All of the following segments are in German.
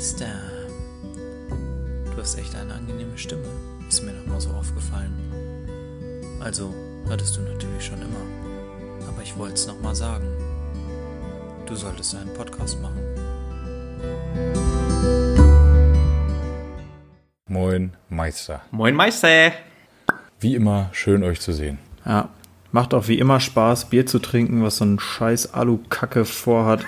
Meister. Du hast echt eine angenehme Stimme. Ist mir noch mal so aufgefallen. Also, hattest du natürlich schon immer. Aber ich wollte es noch mal sagen. Du solltest einen Podcast machen. Moin, Meister. Moin Meister. Wie immer, schön euch zu sehen. Ja, macht auch wie immer Spaß, Bier zu trinken, was so ein scheiß Alu-Kacke vorhat.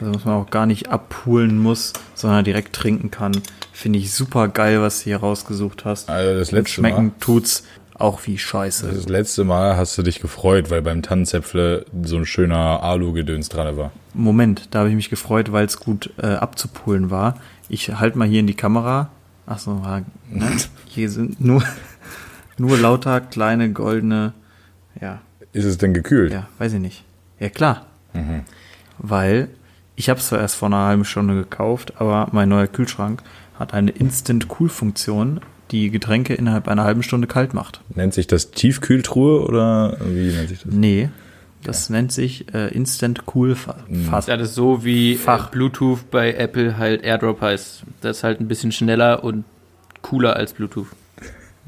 Also was man auch gar nicht abpulen muss, sondern direkt trinken kann. Finde ich super geil, was du hier rausgesucht hast. Also das Und letzte schmecken Mal, tut's auch wie Scheiße. das letzte Mal hast du dich gefreut, weil beim Tannenzäpfle so ein schöner Alu-Gedöns dran war. Moment, da habe ich mich gefreut, weil es gut äh, abzupulen war. Ich halte mal hier in die Kamera. Achso, hier sind nur, nur lauter kleine goldene, ja, Ist es denn gekühlt? Ja, weiß ich nicht. Ja, klar. Weil ich habe es zwar erst vor einer halben Stunde gekauft, aber mein neuer Kühlschrank hat eine Instant-Cool-Funktion, die Getränke innerhalb einer halben Stunde kalt macht. Nennt sich das Tiefkühltruhe oder wie nennt sich das? Nee, das nennt sich äh, Instant-Cool-Fast. Das ist so wie äh, Fach. Bluetooth bei Apple halt AirDrop heißt. Das ist halt ein bisschen schneller und cooler als Bluetooth.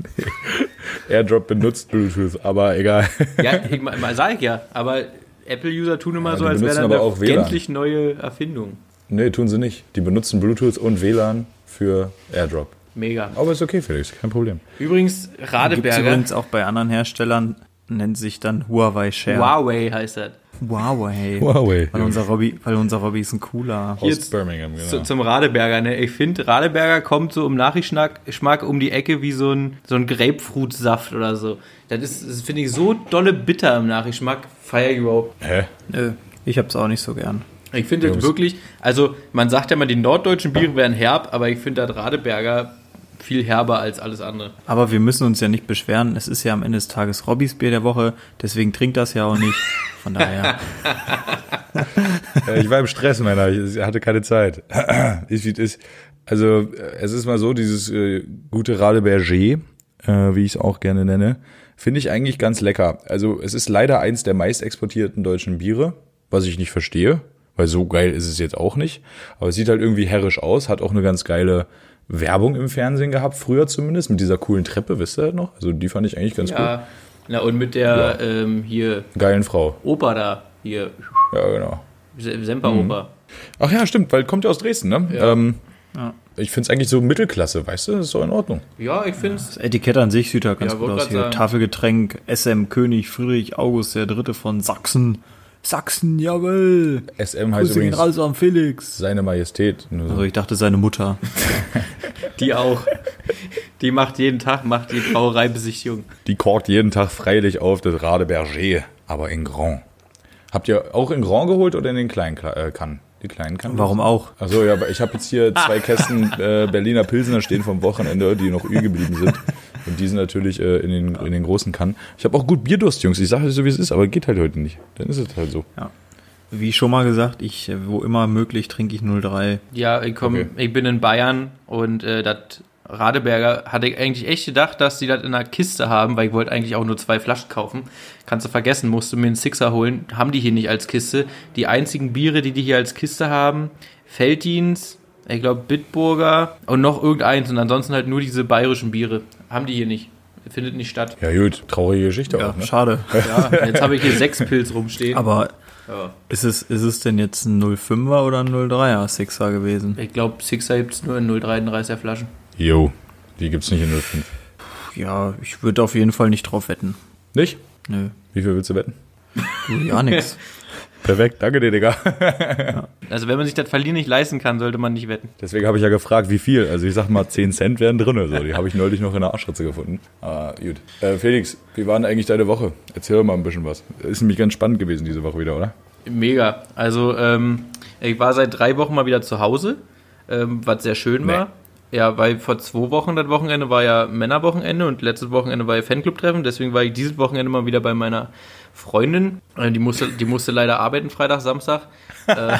AirDrop benutzt Bluetooth, aber egal. Ja, ich mal, mal sag ich ja, aber Apple-User tun immer Ja, so, als wäre das eine gänzlich neue Erfindung. nee, tun sie nicht. Die benutzen Bluetooth und WLAN für AirDrop. Mega. Aber ist okay, Felix, kein Problem. Übrigens, Radeberger. übrigens auch bei anderen Herstellern, nennt sich dann Huawei Share. Huawei heißt das. Huawei. Huawei. Weil unser Robby, weil unser Robby ist ein cooler. Aus Birmingham, genau. Zu, zum Radeberger, ne? Ich finde, Radeberger kommt so im Nachgeschmack Geschmack um die Ecke wie so ein, so ein Grapefruitsaft oder so. Das ist, das finde ich, so dolle bitter im Nachgeschmack. Feier ich überhaupt. Hä? Nö, ich hab's auch nicht so gern. Ich finde das wirklich, also man sagt ja mal, die norddeutschen Biere wären herb, aber ich finde das Radeberger viel herber als alles andere. Aber wir müssen uns ja nicht beschweren. Es ist ja am Ende des Tages Robbys Bier der Woche, deswegen trinkt das ja auch nicht. Von daher. Ich war im Stress, Männer. Ich hatte keine Zeit. Ist wie es ist. Also, äh, es ist mal so, dieses äh, gute Radeberger, äh, wie ich es auch gerne nenne, finde ich eigentlich ganz lecker. Also, es ist leider eins der meist exportierten deutschen Biere, was ich nicht verstehe, weil so geil ist es jetzt auch nicht. Aber es sieht halt irgendwie herrisch aus, hat auch eine ganz geile Werbung im Fernsehen gehabt, früher zumindest, mit dieser coolen Treppe, wisst ihr das noch? Also, die fand ich eigentlich ganz Ja, na und mit der ähm, hier cool. Geilen Frau. Oper da, hier Ja, genau. Se- Semperoper. Ach ja, stimmt, weil kommt ja aus Dresden, ne? Ja. Ähm, Ja. Ich finde es eigentlich so Mittelklasse, weißt du? Das ist doch in Ordnung. Ja, ich finde es. Das Etikett an sich sieht ja ganz Ja, gut aus. Hier sagen. Tafelgetränk SM König Friedrich August der Dritte von Sachsen. Sachsen, jawohl. SM heißt Grüße übrigens an Felix. seine Majestät. Nur so. Also ich dachte seine Mutter. Die auch. Die macht jeden Tag, macht die Brauereibesichtigung. Die korkt jeden Tag freilich auf das Radeberger, aber in Grand. Habt ihr auch in Grand geholt oder in den kleinen äh, Kannen? Die kleinen Kannen? Warum auch? Achso, ja, aber ich habe jetzt hier zwei Kästen äh, Berliner Pilsener stehen vom Wochenende, die noch übel geblieben sind. Und die sind natürlich äh, in, den, in den großen Kannen. Ich habe auch gut Bierdurst, Jungs. Ich sage es so, wie es ist, aber geht halt heute nicht. Dann ist es halt so. Wie schon mal gesagt, ich, äh, wo immer möglich, trinke ich 03. Ja, ich komm, Okay. ich bin in Bayern und äh, das Radeberger hatte ich eigentlich echt gedacht, dass die das in einer Kiste haben, weil ich wollte eigentlich auch nur zwei Flaschen kaufen. Kannst du vergessen, musste mir einen Sixer holen. Haben die hier nicht als Kiste. Die einzigen Biere, die die hier als Kiste haben, Felddienst, ich glaube Bitburger und noch irgendeins und ansonsten halt nur diese bayerischen Biere. Haben die hier nicht. Findet nicht statt. Ja gut, traurige Geschichte Ja, auch, ne? schade. Ja, jetzt habe ich hier sechs Pilz rumstehen. Aber ja. ist es, ist es denn jetzt ein 05er oder ein 03er Sixer gewesen? Ich glaube, Sixer gibt es nur in 0,33er Flaschen. Jo, die gibt's nicht in 05. Ja, ich würde auf jeden Fall nicht drauf wetten. Nicht? Nö. Wie viel willst du wetten? Du, ja, nix. Perfekt, danke dir, Digga. Also wenn man sich das Verlieren nicht leisten kann, sollte man nicht wetten. Deswegen habe ich ja gefragt, wie viel. Also ich sag mal, 10 Cent wären drin. So. Die habe ich neulich noch in der Arschritze gefunden. Aber gut. Äh, Felix, wie war denn eigentlich deine Woche? Erzähl doch mal ein bisschen was. Ist nämlich ganz spannend gewesen diese Woche wieder, oder? Mega. Also ähm, ich war seit drei Wochen mal wieder zu Hause, ähm, was sehr schön Nee. war. Ja, weil vor zwei Wochen das Wochenende war ja Männerwochenende und letztes Wochenende war ja Fanclub-Treffen. Deswegen war ich dieses Wochenende mal wieder bei meiner Freundin. Äh, Die musste, die musste leider arbeiten, Freitag, Samstag. Äh,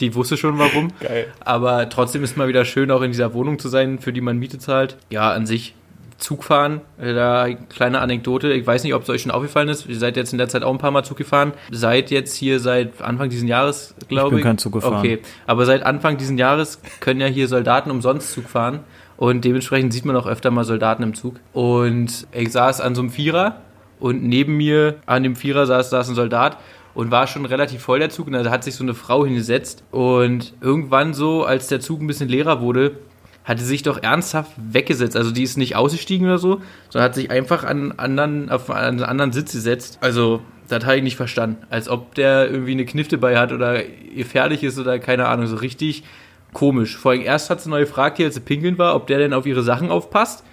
die wusste schon warum. Geil. Aber trotzdem ist mal wieder schön, auch in dieser Wohnung zu sein, für die man Miete zahlt. Ja, an sich Zugfahren, äh, da kleine Anekdote, ich weiß nicht, ob es euch schon aufgefallen ist, ihr seid jetzt in der Zeit auch ein paar Mal Zug gefahren, seid jetzt hier seit Anfang diesen Jahres, glaube ich. bin kein Zug gefahren. Okay, aber seit Anfang diesen Jahres können ja hier Soldaten umsonst Zug fahren und dementsprechend sieht man auch öfter mal Soldaten im Zug. Und ich saß an so einem Vierer und neben mir an dem Vierer saß, saß ein Soldat und war schon relativ voll der Zug und da hat sich so eine Frau hingesetzt und irgendwann so, als der Zug ein bisschen leerer wurde, hatte sich doch ernsthaft weggesetzt. Also die ist nicht ausgestiegen oder so, sondern hat sich einfach an anderen, auf einen anderen Sitz gesetzt. Also das habe ich nicht verstanden. Als ob der irgendwie eine Knifte bei hat oder gefährlich ist oder keine Ahnung, so richtig komisch. Vor allem erst hat sie neu gefragt, als sie pinkeln war, ob der denn auf ihre Sachen aufpasst.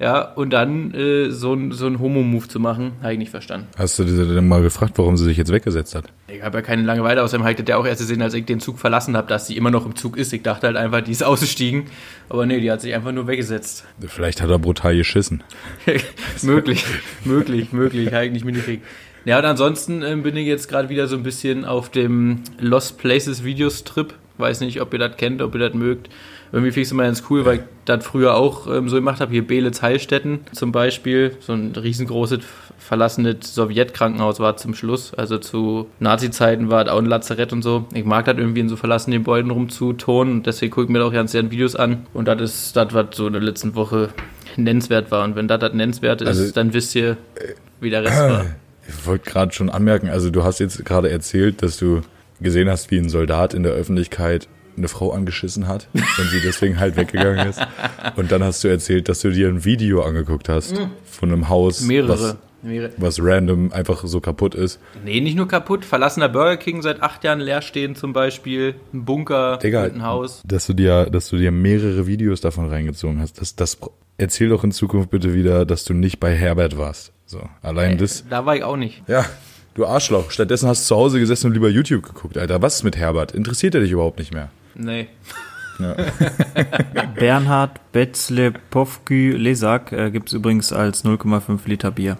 Ja, und dann äh, so ein, so ein Homo-Move zu machen, habe ich nicht verstanden. Hast du denn mal gefragt, warum sie sich jetzt weggesetzt hat? Ich habe ja keine Langeweile, außerdem habe ich das ja auch erst gesehen, als ich den Zug verlassen habe, dass sie immer noch im Zug ist. Ich dachte halt einfach, die ist ausgestiegen. Aber nee, die hat sich einfach nur weggesetzt. Vielleicht hat er brutal geschissen. möglich, möglich, möglich, habe ich nicht mitgekriegt. Ja, und ansonsten ähm, bin ich jetzt gerade wieder so ein bisschen auf dem Lost Places Videos Trip. Weiß nicht, ob ihr das kennt, ob ihr das mögt. Irgendwie finde ich es immer ganz cool, weil ich das früher auch ähm, so gemacht habe. Hier Belitz Heilstätten zum Beispiel. So ein riesengroßes, verlassenes Sowjetkrankenhaus war zum Schluss. Also zu Nazi-Zeiten war das auch ein Lazarett und so. Ich mag das irgendwie in so verlassenen Gebäuden rumzutonen und deswegen gucke ich mir auch ganz gerne Videos an. Und das ist das, was so in der letzten Woche nennenswert war. Und wenn das das nennenswert ist, Also- dann wisst ihr, wie der Rest war. Ich wollte gerade schon anmerken, also du hast jetzt gerade erzählt, dass du gesehen hast, wie ein Soldat in der Öffentlichkeit eine Frau angeschissen hat und sie deswegen halt weggegangen ist. Und dann hast du erzählt, dass du dir ein Video angeguckt hast von einem Haus, Mehrere. was, was random einfach so kaputt ist. Nee, nicht nur kaputt. Verlassener Burger King seit acht Jahren leer stehen zum Beispiel. Ein Bunker Digga, einem Haus. dass du dir, dass du dir mehrere Videos davon reingezogen hast. Das, das erzähl doch in Zukunft bitte wieder, dass du nicht bei Herbert warst. So, allein das. Da war ich auch nicht. Ja, du Arschloch. Stattdessen hast du zu Hause gesessen und lieber YouTube geguckt, Alter. Was ist mit Herbert? Interessiert er dich überhaupt nicht mehr? Nee. Bernhard Betzlepowky Lesak äh, gibt es übrigens als 0,5 Liter Bier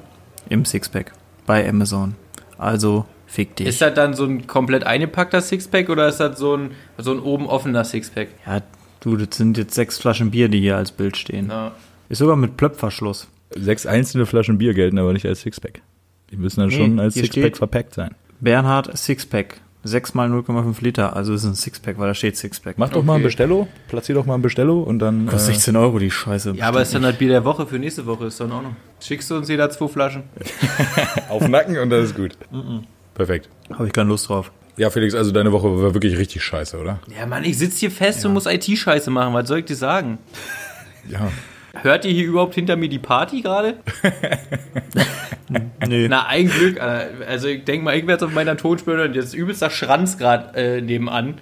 im Sixpack bei Amazon. Also fick dich. Ist das dann so ein komplett eingepackter Sixpack oder ist das so ein, so ein oben offener Sixpack? ja, du, das sind jetzt sechs Flaschen Bier, die hier als Bild stehen. Ja. Ist sogar mit Plöpfverschluss. Sechs einzelne Flaschen Bier gelten aber nicht als Sixpack. Die müssen dann Nee, schon als Sixpack verpackt sein. Bernhard Sixpack. 6 mal 0,5 Liter, also ist ein Sixpack, weil da steht Sixpack. Mach doch mal ein Okay. Bestello, platzier doch mal ein Bestello und dann. Kostet Äh, 16 Euro die Scheiße. Ja, aber ist dann das Bier der Woche für nächste Woche, ist doch in Ordnung. Schickst du uns jeder zwei Flaschen? auf den Nacken und das ist gut. Perfekt. Habe ich keine Lust drauf. Ja, Felix, also deine Woche war wirklich richtig scheiße, oder? Ja, Mann, ich sitze hier fest und muss IT-Scheiße machen. Was soll ich dir sagen? Ja. Hört ihr hier überhaupt hinter mir die Party gerade? Nee. Na, ein Glück. Alter. Also ich denke mal, ich werde auf meiner Tonspur hören. Jetzt ist übelster Schranz gerade äh, nebenan.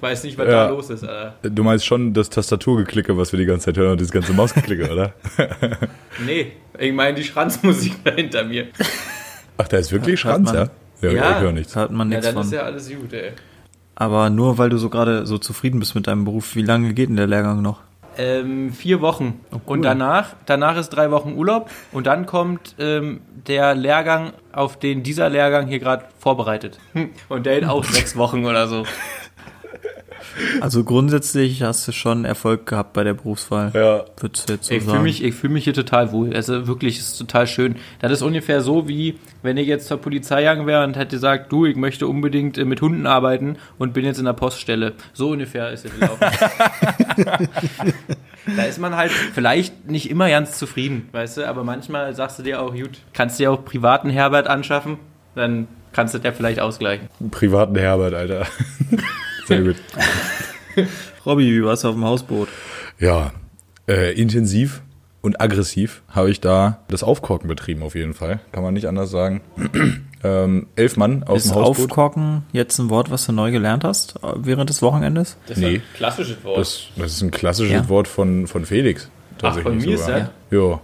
Weiß nicht, was Ja. da los ist, Alter. Du meinst schon das Tastaturgeklicke, was wir die ganze Zeit hören und das ganze Mausgeklicke, oder? Nee, ich meine die Schranzmusik da hinter mir. Ach, da ist wirklich Hört Schranz, man. ja? Ja, Ja. ich höre nichts. Da hat man Ja, nichts dann von. ist ja alles gut, ey. Aber nur weil du so gerade so zufrieden bist mit deinem Beruf, wie lange geht denn der Lehrgang noch? Ähm, vier Wochen. cool. Und danach, danach ist drei Wochen Urlaub und dann kommt ähm, der Lehrgang, auf den dieser Lehrgang hier gerade vorbereitet. Und der geht auch sechs Wochen oder so. Also grundsätzlich hast du schon Erfolg gehabt bei der Berufswahl. Ja. Würdest du jetzt so Ich fühle mich, ich fühl mich hier total wohl. Also wirklich, es ist total schön. Das ist ungefähr so, wie wenn ich jetzt zur Polizei gegangen wäre und hätte gesagt, du, ich möchte unbedingt äh, mit Hunden arbeiten und bin jetzt in der Poststelle. So ungefähr ist es gelaufen. da ist man halt vielleicht nicht immer ganz zufrieden, weißt du, aber manchmal sagst du dir auch, gut, kannst dir auch privaten Herbert anschaffen, dann kannst du das ja vielleicht ausgleichen. Privaten Herbert, Alter. Sehr gut. Robby, wie war's auf dem Hausboot? Ja, äh, intensiv und aggressiv habe ich da das Aufkorken betrieben, auf jeden Fall. Kann man nicht anders sagen. ähm, elf Mann auf Ist dem Hausboot. Aufkorken jetzt ein Wort, was du neu gelernt hast äh, während des Wochenendes? Das Nee. ein klassisches Wort. Das, das ist ein klassisches Ja. Wort von, von Felix. Ach, von mir ist sogar. Ja.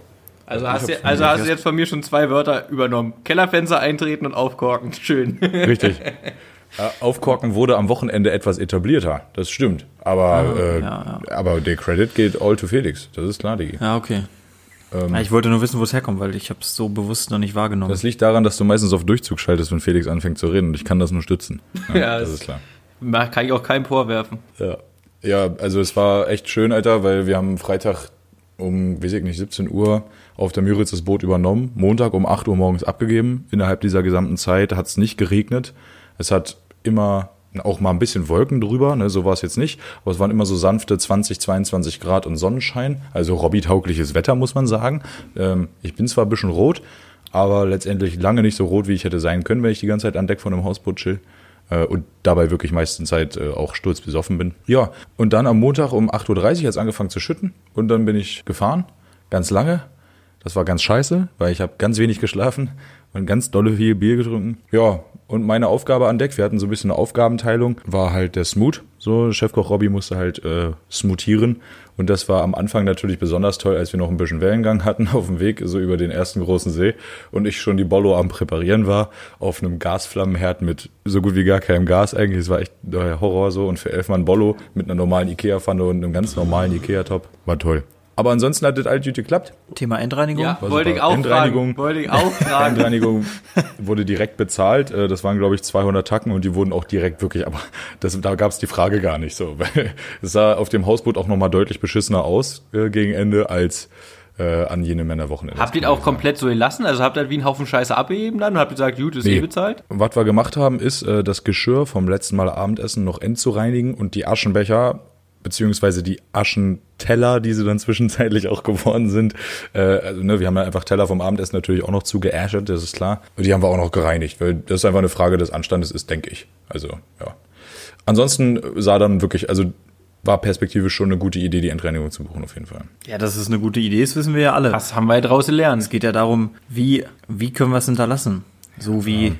also hast, du, also hast du jetzt von mir schon zwei Wörter übernommen. Kellerfenster eintreten und aufkorken. Schön. Richtig. Äh, Aufkorken wurde am Wochenende etwas etablierter, das stimmt. Aber, äh, ja, aber der Credit geht all to Felix, das ist klar, Digi. Ja, okay. ja, ich wollte nur wissen, wo es herkommt, weil ich habe es so bewusst noch nicht wahrgenommen. Das liegt daran, dass du meistens auf Durchzug schaltest, wenn Felix anfängt zu reden und ich kann das nur stützen. Ja, das ist klar. Kann ich auch keinem vorwerfen. Ja. ja, also es war echt schön, Alter, weil wir haben Freitag um, weiß ich nicht, 17 Uhr auf der Müritz das Boot übernommen, Montag um 8 Uhr morgens abgegeben. Innerhalb dieser gesamten Zeit hat es nicht geregnet. Es hat immer auch mal ein bisschen Wolken drüber, ne, so war es jetzt nicht, aber es waren immer so sanfte 20, 22 Grad und Sonnenschein, also Robby-taugliches Wetter, muss man sagen. Ähm, ich bin zwar ein bisschen rot, aber letztendlich lange nicht so rot, wie ich hätte sein können, wenn ich die ganze Zeit an Deck von einem Hausboot chill äh, und dabei wirklich meistens Zeit äh, auch sturzbesoffen bin. Ja, und dann am Montag um 8.30 Uhr hat es angefangen zu schütten und dann bin ich gefahren, ganz lange. Das war ganz scheiße, weil ich habe ganz wenig geschlafen und ganz dolle viel Bier getrunken. Ja, und meine Aufgabe an Deck, wir hatten so ein bisschen eine Aufgabenteilung, war halt der Smooth. So, Chefkoch Robby musste halt äh, smoothieren. Und das war am Anfang natürlich besonders toll, als wir noch ein bisschen Wellengang hatten auf dem Weg, so über den ersten großen See. Und ich schon die Bollo am Präparieren war, auf einem Gasflammenherd mit so gut wie gar keinem Gas eigentlich. Es war echt der Horror so. Und für elf Mann Bollo mit einer normalen Ikea-Pfanne und einem ganz normalen Ikea-Top. War toll. Aber ansonsten hat das alles gut geklappt. Thema Endreinigung? Ja, wollte ich auch Endreinigung. Wollte ich auch fragen. Endreinigung wurde direkt bezahlt. Äh, Das waren, glaube ich, 200 Tacken und die wurden auch direkt wirklich, aber das, da gab es die Frage gar nicht so. Es sah auf dem Hausboot auch nochmal deutlich beschissener aus äh, gegen Ende als äh, an jenem Männerwochenende. Habt ihr das auch komplett so gelassen? Also habt ihr wie einen Haufen Scheiße abgegeben dann und habt ihr gesagt, gut, ist Nee. eh bezahlt? Was wir gemacht haben, ist, äh, das Geschirr vom letzten Mal Abendessen noch entzureinigen und die Aschenbecher beziehungsweise die Aschenteller, die sie dann zwischenzeitlich auch geworden sind. Äh, also, ne, wir haben ja einfach Teller vom Abendessen natürlich auch noch zugeäschert, das ist klar. Und die haben wir auch noch gereinigt, weil das einfach eine Frage des Anstandes ist, denke ich. Also, ja. Ansonsten sah dann wirklich, also war perspektivisch schon eine gute Idee, die Endreinigung zu buchen, auf jeden Fall. Ja, das ist eine gute Idee, das wissen wir ja alle. Was haben wir draus gelernt? Es geht ja darum, wie, wie können wir es hinterlassen? So wie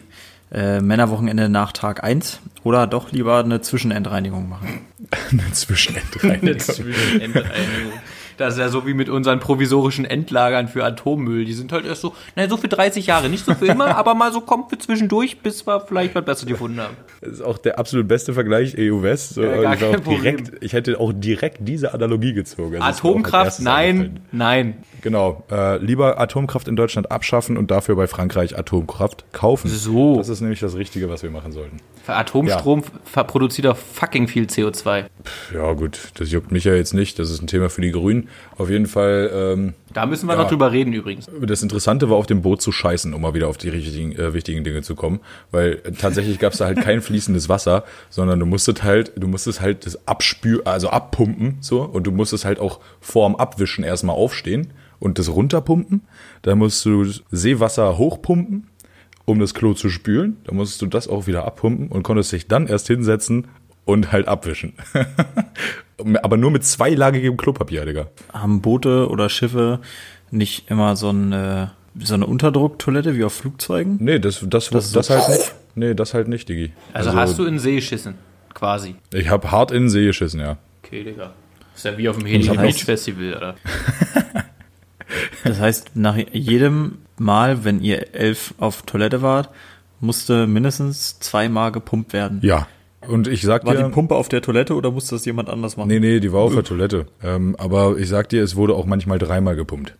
äh, Männerwochenende nach Tag 1 oder doch lieber eine Zwischenendreinigung machen. eine Zwischenendreinigung. Zwischenendreinigung. Das ist ja so wie mit unseren provisorischen Endlagern für Atommüll. Die sind halt erst so, naja, so für 30 Jahre, nicht so für immer, aber mal so kommt für zwischendurch, bis wir vielleicht was Besseres gefunden haben. Das ist auch der absolut beste Vergleich EU-West. So, Ja, ich, direkt, ich hätte auch direkt diese Analogie gezogen. Also Atomkraft, nein, nein. Genau. Äh, lieber Atomkraft in Deutschland abschaffen und dafür bei Frankreich Atomkraft kaufen. So. Das ist nämlich das Richtige, was wir machen sollten. Für Atomstrom ver- produziert doch fucking viel CO2. Ja, gut, das juckt mich ja jetzt nicht. Das ist ein Thema für die Grünen. Auf jeden Fall, ähm, Da müssen wir Ja. noch drüber reden übrigens. das Interessante war, auf dem Boot zu scheißen, um mal wieder auf die richtigen, äh, wichtigen Dinge zu kommen. Weil tatsächlich gab es da halt kein fließendes Wasser, sondern du musstest halt, du musstest halt das abspü also abpumpen, so, und du musstest halt auch vorm Abwischen erstmal aufstehen und das runterpumpen. Dann musst du Seewasser hochpumpen, um das Klo zu spülen. Dann musstest du das auch wieder abpumpen und konntest dich dann erst hinsetzen und halt abwischen. Aber nur mit zweilagigem Klopapier, Digga. Haben Boote oder Schiffe nicht immer so eine, so eine Unterdrucktoilette wie auf Flugzeugen? Nee, das, das, das, ist so- halt nicht. Nee, das halt nicht, Digi. Also, hast du in den See geschissen, quasi. Ich habe hart in den See geschissen, ja. Okay, Digga. Ist ja wie auf dem Heli hab Beach Festival, oder? Das heißt, nach jedem Mal, wenn ihr elf auf Toilette wart, musste mindestens zweimal gepumpt werden. Ja. Und ich sag War dir. die Pumpe auf der Toilette oder musste das jemand anders machen? nee, nee, die war auf der Toilette. Ähm, aber ich sag dir, es wurde auch manchmal dreimal gepumpt.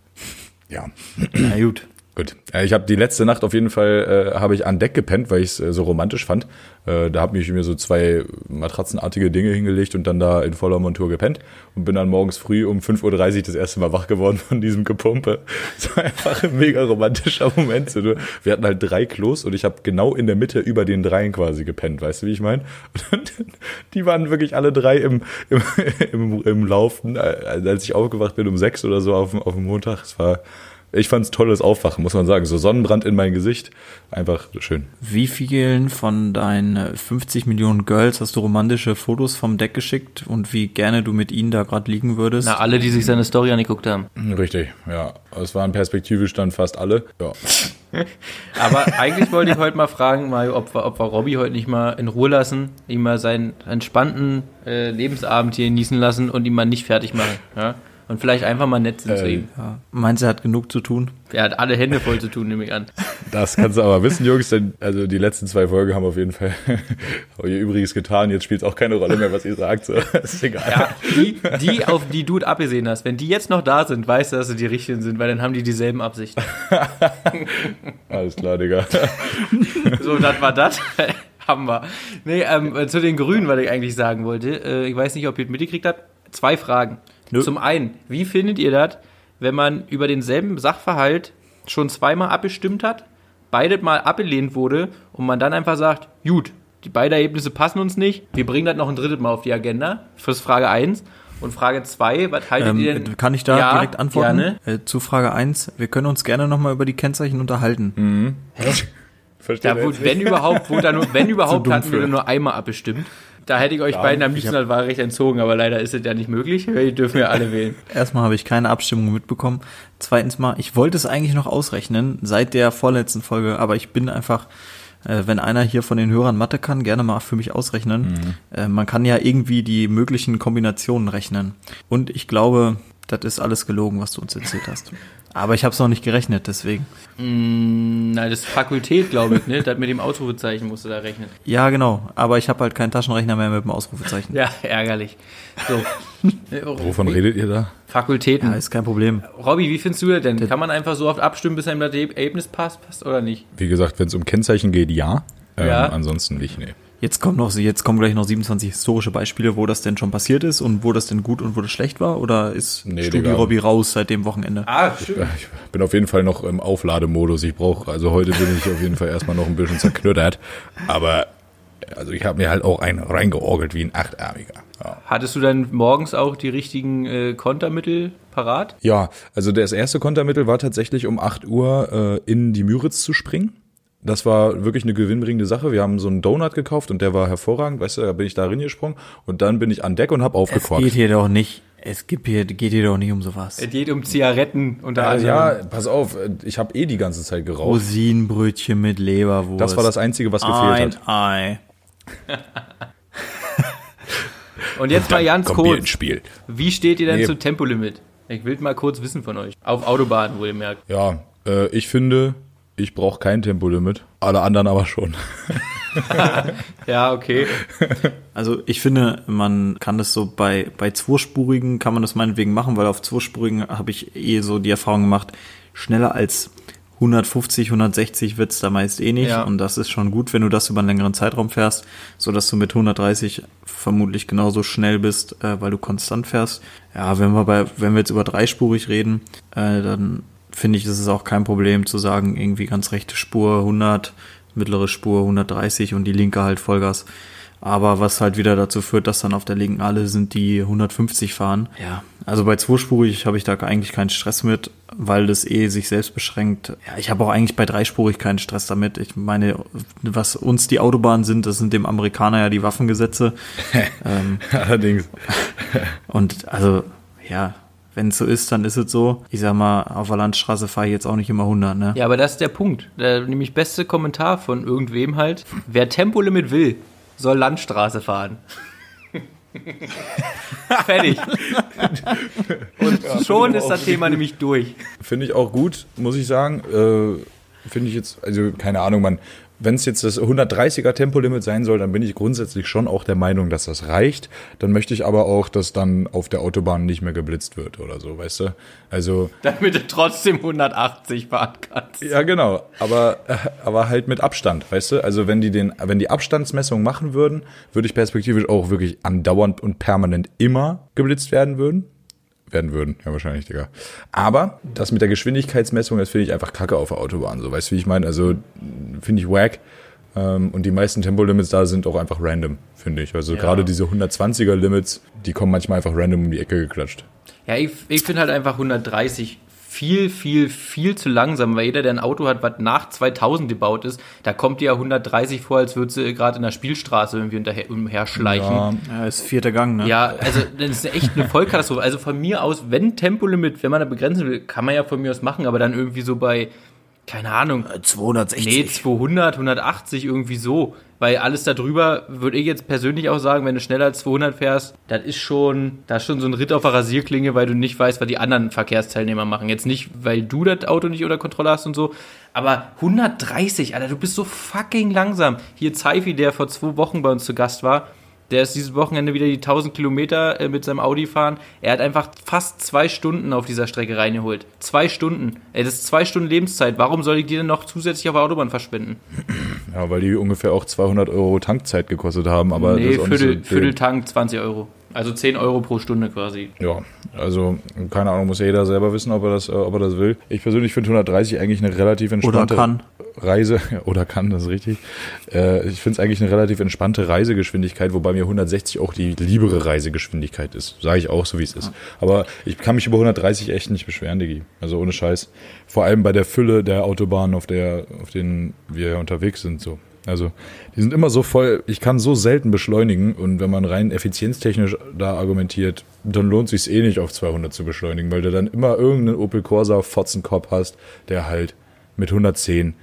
Ja. Na gut. Gut. Äh, Ich habe die letzte Nacht auf jeden Fall äh, habe ich an Deck gepennt, weil ich es äh, so romantisch fand. Äh, da habe ich mir so zwei matratzenartige Dinge hingelegt und dann da in voller Montur gepennt und bin dann morgens früh um 5.30 Uhr das erste Mal wach geworden von diesem Gepumpe. Es war einfach ein mega romantischer Moment. Wir hatten halt drei Klos und ich habe genau in der Mitte über den dreien quasi gepennt. Weißt du, wie ich meine? Die waren wirklich alle drei im, im, im, im Laufen, äh, als ich aufgewacht bin um sechs oder so auf, auf dem Montag. Es war ich fand's tolles Aufwachen, muss man sagen. So Sonnenbrand in mein Gesicht. Einfach schön. Wie vielen von deinen äh, 50 Millionen Girls hast du romantische Fotos vom Deck geschickt und wie gerne du mit ihnen da gerade liegen würdest? Na, alle, die sich seine Story angeguckt haben. Richtig, ja. Es waren perspektivisch dann fast alle. Ja. Aber eigentlich wollte ich heute mal fragen, Mario, ob wir, ob wir Robby heute nicht mal in Ruhe lassen, ihm mal seinen entspannten äh, Lebensabend hier genießen lassen und ihn mal nicht fertig machen. Ja? Und vielleicht einfach mal nett sind zu Äh, ihm. ja. Meinst du, er hat genug zu tun? Er hat alle Hände voll zu tun, nehme ich an. Das kannst du aber wissen, Jungs, denn also die letzten zwei Folgen haben auf jeden Fall ihr Übriges getan. Jetzt spielt es auch keine Rolle mehr, was ihr sagt. So, ist egal. Ja, die, die, auf die du abgesehen hast, wenn die jetzt noch da sind, weißt du, dass sie die richtigen sind, weil dann haben die dieselben Absichten. Alles klar, Digga. So, das war das. haben wir. Nee, ähm, zu den Grünen, was ich eigentlich sagen wollte. Äh, ich weiß nicht, ob ihr es mitgekriegt habt. Zwei Fragen. Nö. Zum einen, wie findet ihr das, wenn man über denselben Sachverhalt schon zweimal abgestimmt hat, beide mal abgelehnt wurde und man dann einfach sagt, gut, die beiden Ergebnisse passen uns nicht, wir bringen das noch ein drittes Mal auf die Agenda, fürs Frage 1. Und Frage 2, was haltet ihr denn? Ähm, kann ich da Ja, direkt antworten? Gerne. Äh, zu Frage 1, wir können uns gerne nochmal über die Kennzeichen unterhalten. Versteht Da wurde, wenn überhaupt, wurde da nur, wenn überhaupt, hatten wir nur einmal abgestimmt. Da hätte ich euch beiden am liebsten das Wahlrecht entzogen, aber leider ist es ja nicht möglich. Wir dürfen ja alle wählen. Erstmal habe ich keine Abstimmung mitbekommen. Zweitens mal, ich wollte es eigentlich noch ausrechnen seit der vorletzten Folge, aber ich bin einfach, äh, wenn einer hier von den Hörern Mathe kann, gerne mal für mich ausrechnen. Äh, man kann ja irgendwie die möglichen Kombinationen rechnen. Und ich glaube, das ist alles gelogen, was du uns erzählt hast. Aber ich habe es noch nicht gerechnet, deswegen. Mm, Na, das ist Fakultät, glaube ich, ne? Das mit dem Ausrufezeichen musst du da rechnen. Ja, genau. Aber ich habe halt keinen Taschenrechner mehr mit dem Ausrufezeichen. Ja, ärgerlich. So. Wovon redet ihr da? Fakultäten. Ja, ist kein Problem. Robby, wie findest du das denn? Kann man einfach so oft abstimmen, bis einem das Ergebnis passt, passt oder nicht? Wie gesagt, wenn es um Kennzeichen geht, ja. Ähm, Ja. Ansonsten nicht, nee. Jetzt kommen noch, jetzt kommen gleich noch 27 historische Beispiele, wo das denn schon passiert ist und wo das denn gut und wo das schlecht war? Oder ist Nee, Studi. Robby raus seit dem Wochenende? Ah, stimmt. Ich bin auf jeden Fall noch im Auflademodus. Ich brauche, also heute bin ich auf jeden Fall erstmal noch ein bisschen zerknüttert. Aber also ich habe mir halt auch einen reingeorgelt wie ein Achtärmiger. Ja. Hattest du dann morgens auch die richtigen äh, Kontermittel parat? ja, also das erste Kontermittel war tatsächlich um 8 Uhr äh, in die Müritz zu springen. Das war wirklich eine gewinnbringende Sache. Wir haben so einen Donut gekauft und der war hervorragend. Weißt du, da bin ich da reingesprungen und dann bin ich an Deck und habe Es geht hier doch nicht, es gibt hier, geht hier doch nicht um sowas. Es geht um Zigaretten unter Ja, anderem. ja, pass auf, ich habe eh die ganze Zeit geraucht. Rosinenbrötchen mit Leberwurst. Das war das Einzige, was gefehlt Ein hat. Ei. Und jetzt mal ganz kurz. Spiel. Wie steht ihr denn Nee. zu Tempolimit? Ich will mal kurz wissen von euch. Auf Autobahnen, wo ihr merkt. Ja, äh, ich finde, ich brauche kein Tempolimit. Alle anderen aber schon. Ja, okay. Also ich finde, man kann das so bei, bei zweispurigen kann man das meinetwegen machen, weil auf zweispurigen habe ich eh so die Erfahrung gemacht, schneller als 150, 160 wird's da meist eh nicht. Ja. Und das ist schon gut, wenn du das über einen längeren Zeitraum fährst, so dass du mit 130 vermutlich genauso schnell bist, äh, weil du konstant fährst. Ja, wenn wir bei, wenn wir jetzt über dreispurig reden, äh, dann finde ich, ist es auch kein Problem zu sagen, irgendwie ganz rechte Spur 100, mittlere Spur 130 und die linke halt Vollgas. Aber was halt wieder dazu führt, dass dann auf der linken alle sind, die 150 fahren. Ja, also bei zweispurig habe ich da eigentlich keinen Stress mit, weil das eh sich selbst beschränkt. Ja, ich habe auch eigentlich bei dreispurig keinen Stress damit. Ich meine, was uns die Autobahnen sind, das sind dem Amerikaner ja die Waffengesetze. ähm, Allerdings. und also, ja, wenn es so ist, dann ist es so. Ich sag mal, auf der Landstraße fahre ich jetzt auch nicht immer 100, ne? Ja, aber das ist der Punkt. Der, nämlich beste Kommentar von irgendwem halt. Wer Tempolimit will, soll Landstraße fahren. Fertig. Und schon ist das Thema nämlich durch. Finde ich auch gut, muss ich sagen. Äh, Finde ich jetzt, also keine Ahnung, man, wenn es jetzt das 130er Tempolimit sein soll, dann bin ich grundsätzlich schon auch der Meinung, dass das reicht. Dann möchte ich aber auch, dass dann auf der Autobahn nicht mehr geblitzt wird oder so, weißt du? Also, Damit du trotzdem 180 fahren kannst. ja genau, aber, äh, aber halt mit Abstand, weißt du? Also wenn die den, wenn die Abstandsmessung machen würden, würde ich perspektivisch auch wirklich andauernd und permanent immer geblitzt werden würden. Werden würden, ja wahrscheinlich, Digga. Aber das mit der Geschwindigkeitsmessung, das finde ich einfach kacke auf der Autobahn. So, weißt du, wie ich meine? Also finde ich wack. Ähm, und die meisten Tempolimits da sind auch einfach random, finde ich. Also gerade diese 120er Limits, die kommen manchmal einfach random um die Ecke geklatscht. Ja, ich, ich finde halt einfach 130 viel, viel, viel zu langsam, weil jeder, der ein Auto hat, was nach 2000 gebaut ist, da kommt dir ja 130 vor, als würde sie gerade in der Spielstraße irgendwie hinterher, umherschleichen. Ja, Ja, ist vierter Gang, ne? Ja, also das ist echt eine Vollkatastrophe. Also von mir aus, wenn Tempolimit, wenn man da begrenzen will, kann man ja von mir aus machen, aber dann irgendwie so bei, keine Ahnung, 260. nee, 200, 180 irgendwie so. Weil alles darüber, würde ich jetzt persönlich auch sagen, wenn du schneller als 200 fährst, das ist schon, das ist schon so ein Ritt auf der Rasierklinge, weil du nicht weißt, was die anderen Verkehrsteilnehmer machen. Jetzt nicht, weil du das Auto nicht unter Kontrolle hast und so, aber 130, Alter, du bist so fucking langsam. Hier Zeifi, der vor zwei Wochen bei uns zu Gast war, der ist dieses Wochenende wieder die 1000 Kilometer äh, mit seinem Audi fahren. Er hat einfach fast zwei Stunden auf dieser Strecke reingeholt. Zwei Stunden. Ey, das ist zwei Stunden Lebenszeit. Warum soll ich die denn noch zusätzlich auf der Autobahn verschwenden? ja, weil die ungefähr auch 200 Euro Tankzeit gekostet haben, aber nee, Viertel, so Vierteltank, 20 Euro. Also 10 Euro pro Stunde quasi. Ja, also keine Ahnung, muss ja jeder selber wissen, ob er das, äh, ob er das will. Ich persönlich finde 130 eigentlich eine relativ entspannte kann. Reise. Oder kann, das ist richtig. Äh, ich finde es eigentlich eine relativ entspannte Reisegeschwindigkeit, wobei mir 160 auch die liebere Reisegeschwindigkeit ist. Sage ich auch so, wie es ist. Aber ich kann mich über 130 echt nicht beschweren, Digi. Also ohne Scheiß. Vor allem bei der Fülle der Autobahnen, auf der, auf denen wir unterwegs sind, so. Also, die sind immer so voll, ich kann so selten beschleunigen und wenn man rein effizienztechnisch da argumentiert, dann lohnt sich's eh nicht auf 200 zu beschleunigen, weil du dann immer irgendeinen Opel Corsa Fotzenkopf hast, der halt mit 110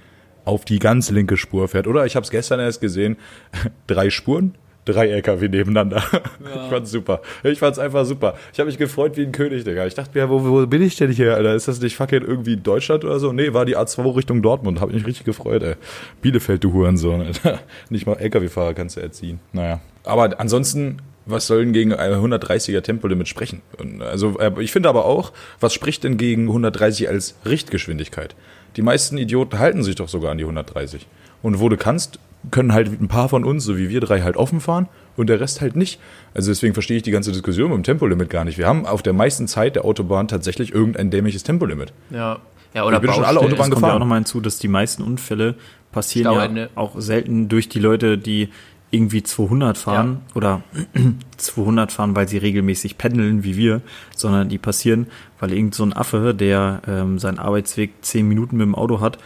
auf die ganz linke Spur fährt. Oder ich habe es gestern erst gesehen, drei Spuren, drei LKW nebeneinander. Ich fand's super. Ich fand's einfach super. Ich habe mich gefreut wie ein König, Digga. Ich dachte mir, wo, wo bin ich denn hier, Alter? Ist das nicht fucking irgendwie Deutschland oder so? Nee, war die A2 Richtung Dortmund. Hab mich richtig gefreut, ey. Bielefeld, du Hurensohn, Alter. Nicht mal LKW-Fahrer kannst du erziehen. Naja. Aber ansonsten, was soll denn gegen ein 130er Tempolimit sprechen? Also, äh, ich finde aber auch, was spricht denn gegen 130 als Richtgeschwindigkeit? Die meisten Idioten halten sich doch sogar an die 130. Und wo du kannst, können halt ein paar von uns, so wie wir drei, halt offen fahren und der Rest halt nicht. Also deswegen verstehe ich die ganze Diskussion mit dem Tempolimit gar nicht. Wir haben auf der meisten Zeit der Autobahn tatsächlich irgendein dämliches Tempolimit. Ja. Ja, oder Ich bin schon alle. Autobahnen Es kommt ja gefahren. auch nochmal hinzu, dass die meisten Unfälle passieren Stauende. ja auch selten durch die Leute, die irgendwie 200 fahren oder 200 fahren, weil sie regelmäßig pendeln wie wir, sondern die passieren, weil irgend so ein Affe, der ähm, seinen Arbeitsweg 10 Minuten mit dem Auto hat,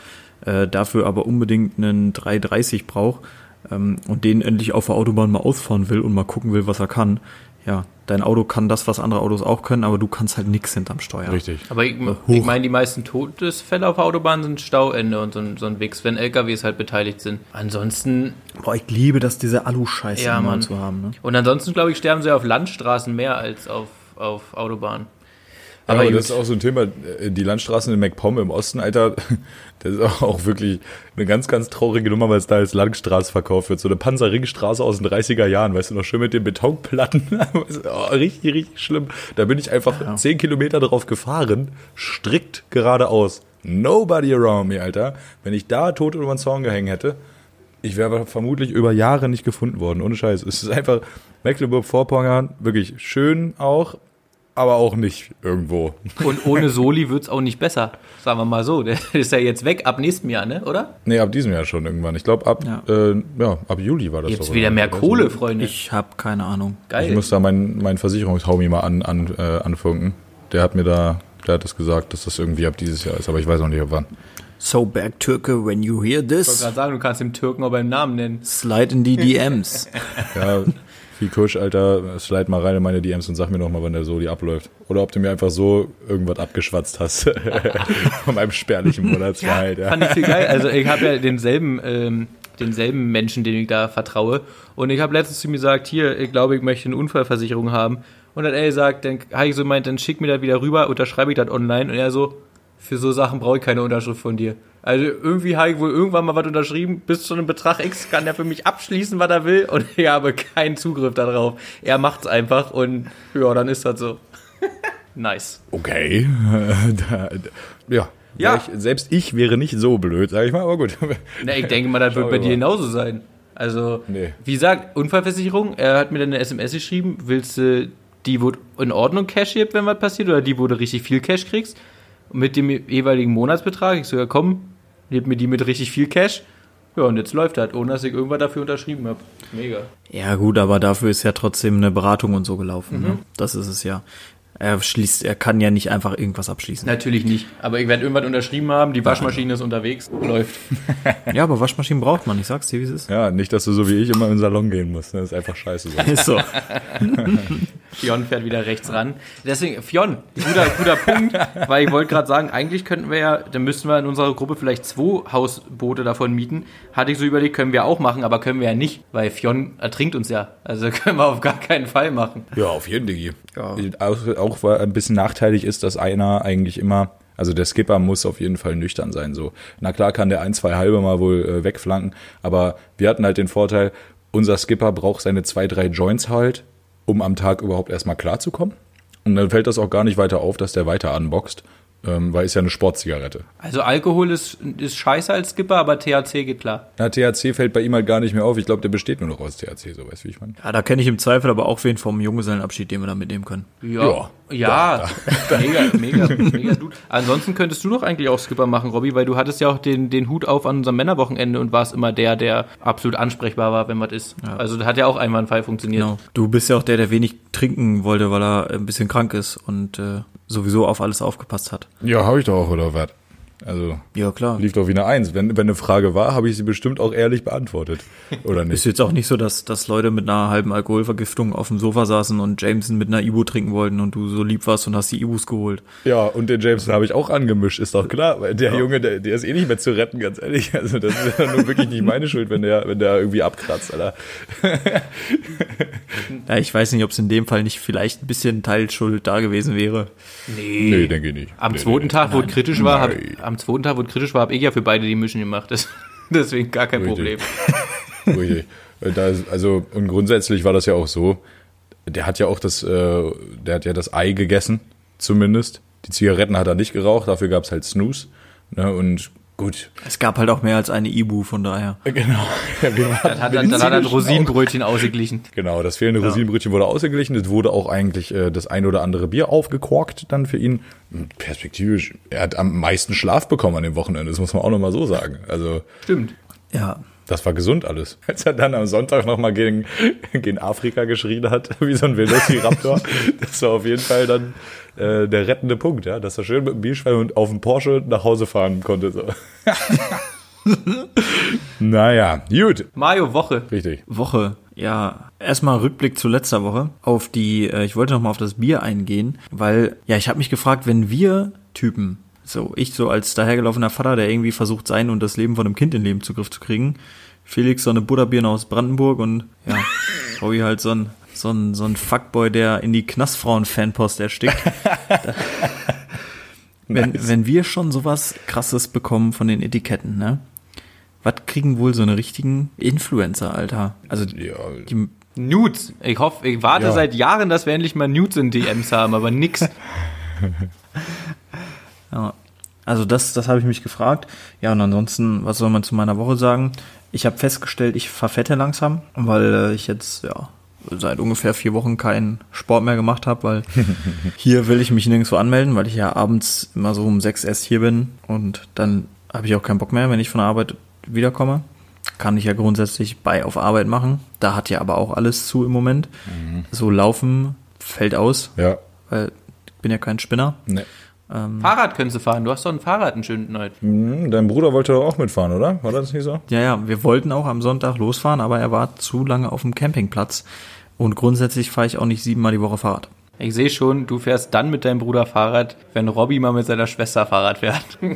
äh, dafür aber unbedingt einen 330 braucht ähm, und den endlich auf der Autobahn mal ausfahren will und mal gucken will, was er kann. Ja, dein Auto kann das, was andere Autos auch können, aber du kannst halt nix hinterm Steuer. Richtig. Aber ich, ich meine, die meisten Todesfälle auf der Autobahn sind Stauende und so, ein- so ein Wix, wenn LKWs halt beteiligt sind. Ansonsten, Boah, ich liebe das, diese Alu-Scheiße Ja, immer zu haben. Ne? und ansonsten, glaube ich, sterben sie auf Landstraßen mehr als auf, auf Autobahnen. Aber, Aber ja, das ist auch so ein Thema. äh, Die Landstraßen in MacPom im Osten, Alter, das ist auch wirklich eine ganz, ganz traurige Nummer, weil es da als Landstraße verkauft wird. So eine Panzerringstraße aus den 30er Jahren, weißt du noch, schön mit den Betonplatten. oh, richtig, richtig schlimm. Da bin ich einfach 10 Kilometer drauf gefahren, strikt geradeaus. Nobody around me, Alter. Wenn ich da tot über den Zaun gehängt hätte, ich wäre vermutlich über Jahre nicht gefunden worden. Ohne Scheiß. Es ist einfach Mecklenburg-Vorpommern, wirklich schön auch, aber auch nicht irgendwo. Und ohne Soli wird's auch nicht besser. Sagen wir mal so. Der ist ja jetzt weg ab nächstem Jahr, ne? Oder? Nee, ab diesem Jahr schon irgendwann. Ich glaube, ab, Ja. Äh, ja, ab Juli war das Jetzt wieder mehr Kohle. Freunde. Ich habe keine Ahnung. Geil. Ich muss da meinen mein Versicherungshomie mal an, an, äh, anfunken. Der hat mir da, der hat das gesagt, dass das irgendwie ab dieses Jahr ist, aber ich weiß noch nicht, ab wann. So back Türke, when you hear Ich wollte this, gerade sagen, du kannst dem Türken auch beim Namen nennen. slide in die DMs. Ja, viel Kusch, Alter, slide mal rein in meine DMs und sag mir noch mal, wann der Soli abläuft. Oder ob du mir einfach so irgendwas abgeschwatzt hast. Von meinem spärlichen Monatsgehalt, ja. Fand ich viel geil. Also ich habe ja denselben, ähm, denselben Menschen, den ich da vertraue. Und ich habe letztens zu ihm gesagt, hier, ich glaube, ich möchte eine Unfallversicherung haben. Und dann er gesagt, dann habe ich so gemeint, dann schick mir das wieder rüber, unterschreibe ich das online. Und er so, für so Sachen brauche ich keine Unterschrift von dir. Also irgendwie habe ich wohl irgendwann mal was unterschrieben, bis zu einem Betrag X kann er für mich abschließen, was er will. Und ich habe keinen Zugriff darauf. Er macht's einfach und ja, dann ist das so. nice. Okay. ja. Ja. Ich, selbst ich wäre nicht so blöd, sag ich mal, aber gut. Na, ich denke mal, das wird Schauen bei dir mal. genauso sein. Also, Nee. wie gesagt, Unfallversicherung, er hat mir dann eine SMS geschrieben, willst du die, wo in Ordnung Cash gibt, wenn was passiert, oder die, wo du richtig viel Cash kriegst, mit dem jeweiligen Monatsbetrag? Ich so, ja komm, gib mir die mit richtig viel Cash. Ja, und jetzt läuft das, ohne dass ich irgendwas dafür unterschrieben habe. Mega. Ja gut, aber dafür ist ja trotzdem eine Beratung und so gelaufen. Ne? Das ist es ja. Er schließt, er kann ja nicht einfach irgendwas abschließen. Natürlich nicht. Aber ich werde irgendwas unterschrieben haben, die Waschmaschine ist unterwegs, läuft. Ja, aber Waschmaschinen braucht man. Ich sag's dir, wie es ist. Ja, nicht, dass du so wie ich immer in den Salon gehen musst. ne? Das ist einfach scheiße. So. Ist so. Fionn fährt wieder rechts ran. Deswegen, Fionn, guter, guter Punkt, weil ich wollte gerade sagen, eigentlich könnten wir ja, dann müssten wir in unserer Gruppe vielleicht zwei Hausboote davon mieten. Hatte ich so überlegt, können wir auch machen, aber können wir ja nicht, weil Fionn ertrinkt uns ja. Also können wir auf gar keinen Fall machen. Ja, auf jeden Digi. Auch, auch weil ein bisschen nachteilig ist, dass einer eigentlich immer, also der Skipper muss auf jeden Fall nüchtern sein. So, na klar kann der ein, zwei halbe mal wohl äh, wegflanken, aber wir hatten halt den Vorteil, unser Skipper braucht seine zwei, drei Joints halt, um am Tag überhaupt erstmal klarzukommen. Und dann fällt das auch gar nicht weiter auf, dass der weiter unboxt. Ähm, weil ist ja eine Sportzigarette. Also Alkohol ist, ist scheiße als Skipper, aber THC geht klar. Na, THC fällt bei ihm halt gar nicht mehr auf. Ich glaube, der besteht nur noch aus THC, so weißt du, wie ich meine. Ja, da kenne ich im Zweifel aber auch wen vom Junggesellenabschied, den wir da mitnehmen können. Ja, ja, mega, mega, mega gut. Ansonsten könntest du doch eigentlich auch Skipper machen, Robby, weil du hattest ja auch den, den Hut auf an unserem Männerwochenende und warst immer der, der absolut ansprechbar war, wenn was ist. Also das hat ja auch einwandfrei funktioniert. Genau. Du bist ja auch der, der wenig trinken wollte, weil er ein bisschen krank ist und äh, sowieso auf alles aufgepasst hat. Ja, habe ich doch auch, oder was? Also, Ja, klar. lief doch wie eine Eins. Wenn, wenn eine Frage war, habe ich sie bestimmt auch ehrlich beantwortet. Oder Ist nicht? jetzt auch nicht so, dass, dass Leute mit einer halben Alkoholvergiftung auf dem Sofa saßen und Jameson mit einer Ibu trinken wollten und du so lieb warst und hast die Ibus geholt. Ja, und den Jameson habe ich auch angemischt, ist doch klar. Weil der Junge, der, der ist eh nicht mehr zu retten, ganz ehrlich. Also das ist ja nun wirklich nicht meine Schuld, wenn der, wenn der irgendwie abkratzt, Alter. Ja, ich weiß nicht, ob es in dem Fall nicht vielleicht ein bisschen Teilschuld da gewesen wäre. Nee. Nee, denke ich nicht. Am Nee, zweiten nee, Tag, wo es kritisch war, hab, am zweiten Tag, wo es kritisch war, habe ich ja für beide die Mischen gemacht. Das, deswegen gar kein Richtig. Problem. Richtig. Äh, Da ist, also, und grundsätzlich war das ja auch so. Der hat ja auch das, äh, der hat ja das Ei gegessen, zumindest. Die Zigaretten hat er nicht geraucht, dafür gab es halt Snooze. Ne, und gut. Es gab halt auch mehr als eine Ibu, von daher. Genau. Ja, wir Dann hat, er- dann hat er das Rosinenbrötchen ausgeglichen. Genau, das fehlende Rosinenbrötchen wurde ausgeglichen. Es wurde auch eigentlich äh, das ein oder andere Bier aufgekorkt dann für ihn. Und Perspektivisch, er hat am meisten Schlaf bekommen an dem Wochenende, das muss man auch nochmal so sagen. Also, Stimmt. Ja. Das war gesund alles. Als er dann am Sonntag nochmal gegen, gegen Afrika geschrien hat, wie so ein Velociraptor, das war auf jeden Fall dann äh, der rettende Punkt, ja, dass er schön mit dem Bierschwein und auf dem Porsche nach Hause fahren konnte. So. naja, gut. Mario Woche. Richtig. Woche. Ja, erstmal Rückblick zu letzter Woche auf die, äh, ich wollte noch mal auf das Bier eingehen, weil, ja, ich habe mich gefragt, wenn wir Typen, so ich so als dahergelaufener Vater, der irgendwie versucht, sein und das Leben von einem Kind in den Zugriff zu kriegen, Felix so eine Butterbirne aus Brandenburg und ja, Howie halt so ein, so ein, so ein Fuckboy, der in die Knastfrauen-Fanpost erstickt. wenn, wenn wir schon sowas krasses bekommen von den Etiketten, ne? Was kriegen wohl so eine richtigen Influencer, Alter? Also Ja, die, Nudes. Ich hoffe, ich warte Ja. seit Jahren, dass wir endlich mal Nudes in DMs haben, aber nix. ja, also das, das habe ich mich gefragt. Ja, und ansonsten, was soll man zu meiner Woche sagen? Ich habe festgestellt, ich verfette langsam, weil äh, ich jetzt ja seit ungefähr vier Wochen keinen Sport mehr gemacht habe, weil hier will ich mich nirgendwo anmelden, weil ich ja abends immer so um sechs erst hier bin und dann habe ich auch keinen Bock mehr, wenn ich von der Arbeit wiederkomme. Kann ich ja grundsätzlich bei auf Arbeit machen. Da hat ja aber auch alles zu im Moment. So laufen fällt aus, ja. weil ich bin ja kein Spinner. Ne. Fahrrad können sie fahren. Du hast doch ein Fahrrad, ein schönes neues. Hm, Dein Bruder wollte doch auch mitfahren, oder? War das nicht so? Ja, ja, wir wollten auch am Sonntag losfahren, aber er war zu lange auf dem Campingplatz. Und grundsätzlich fahre ich auch nicht siebenmal die Woche Fahrrad. Ich sehe schon, du fährst dann mit deinem Bruder Fahrrad, wenn Robby mal mit seiner Schwester Fahrrad fährt.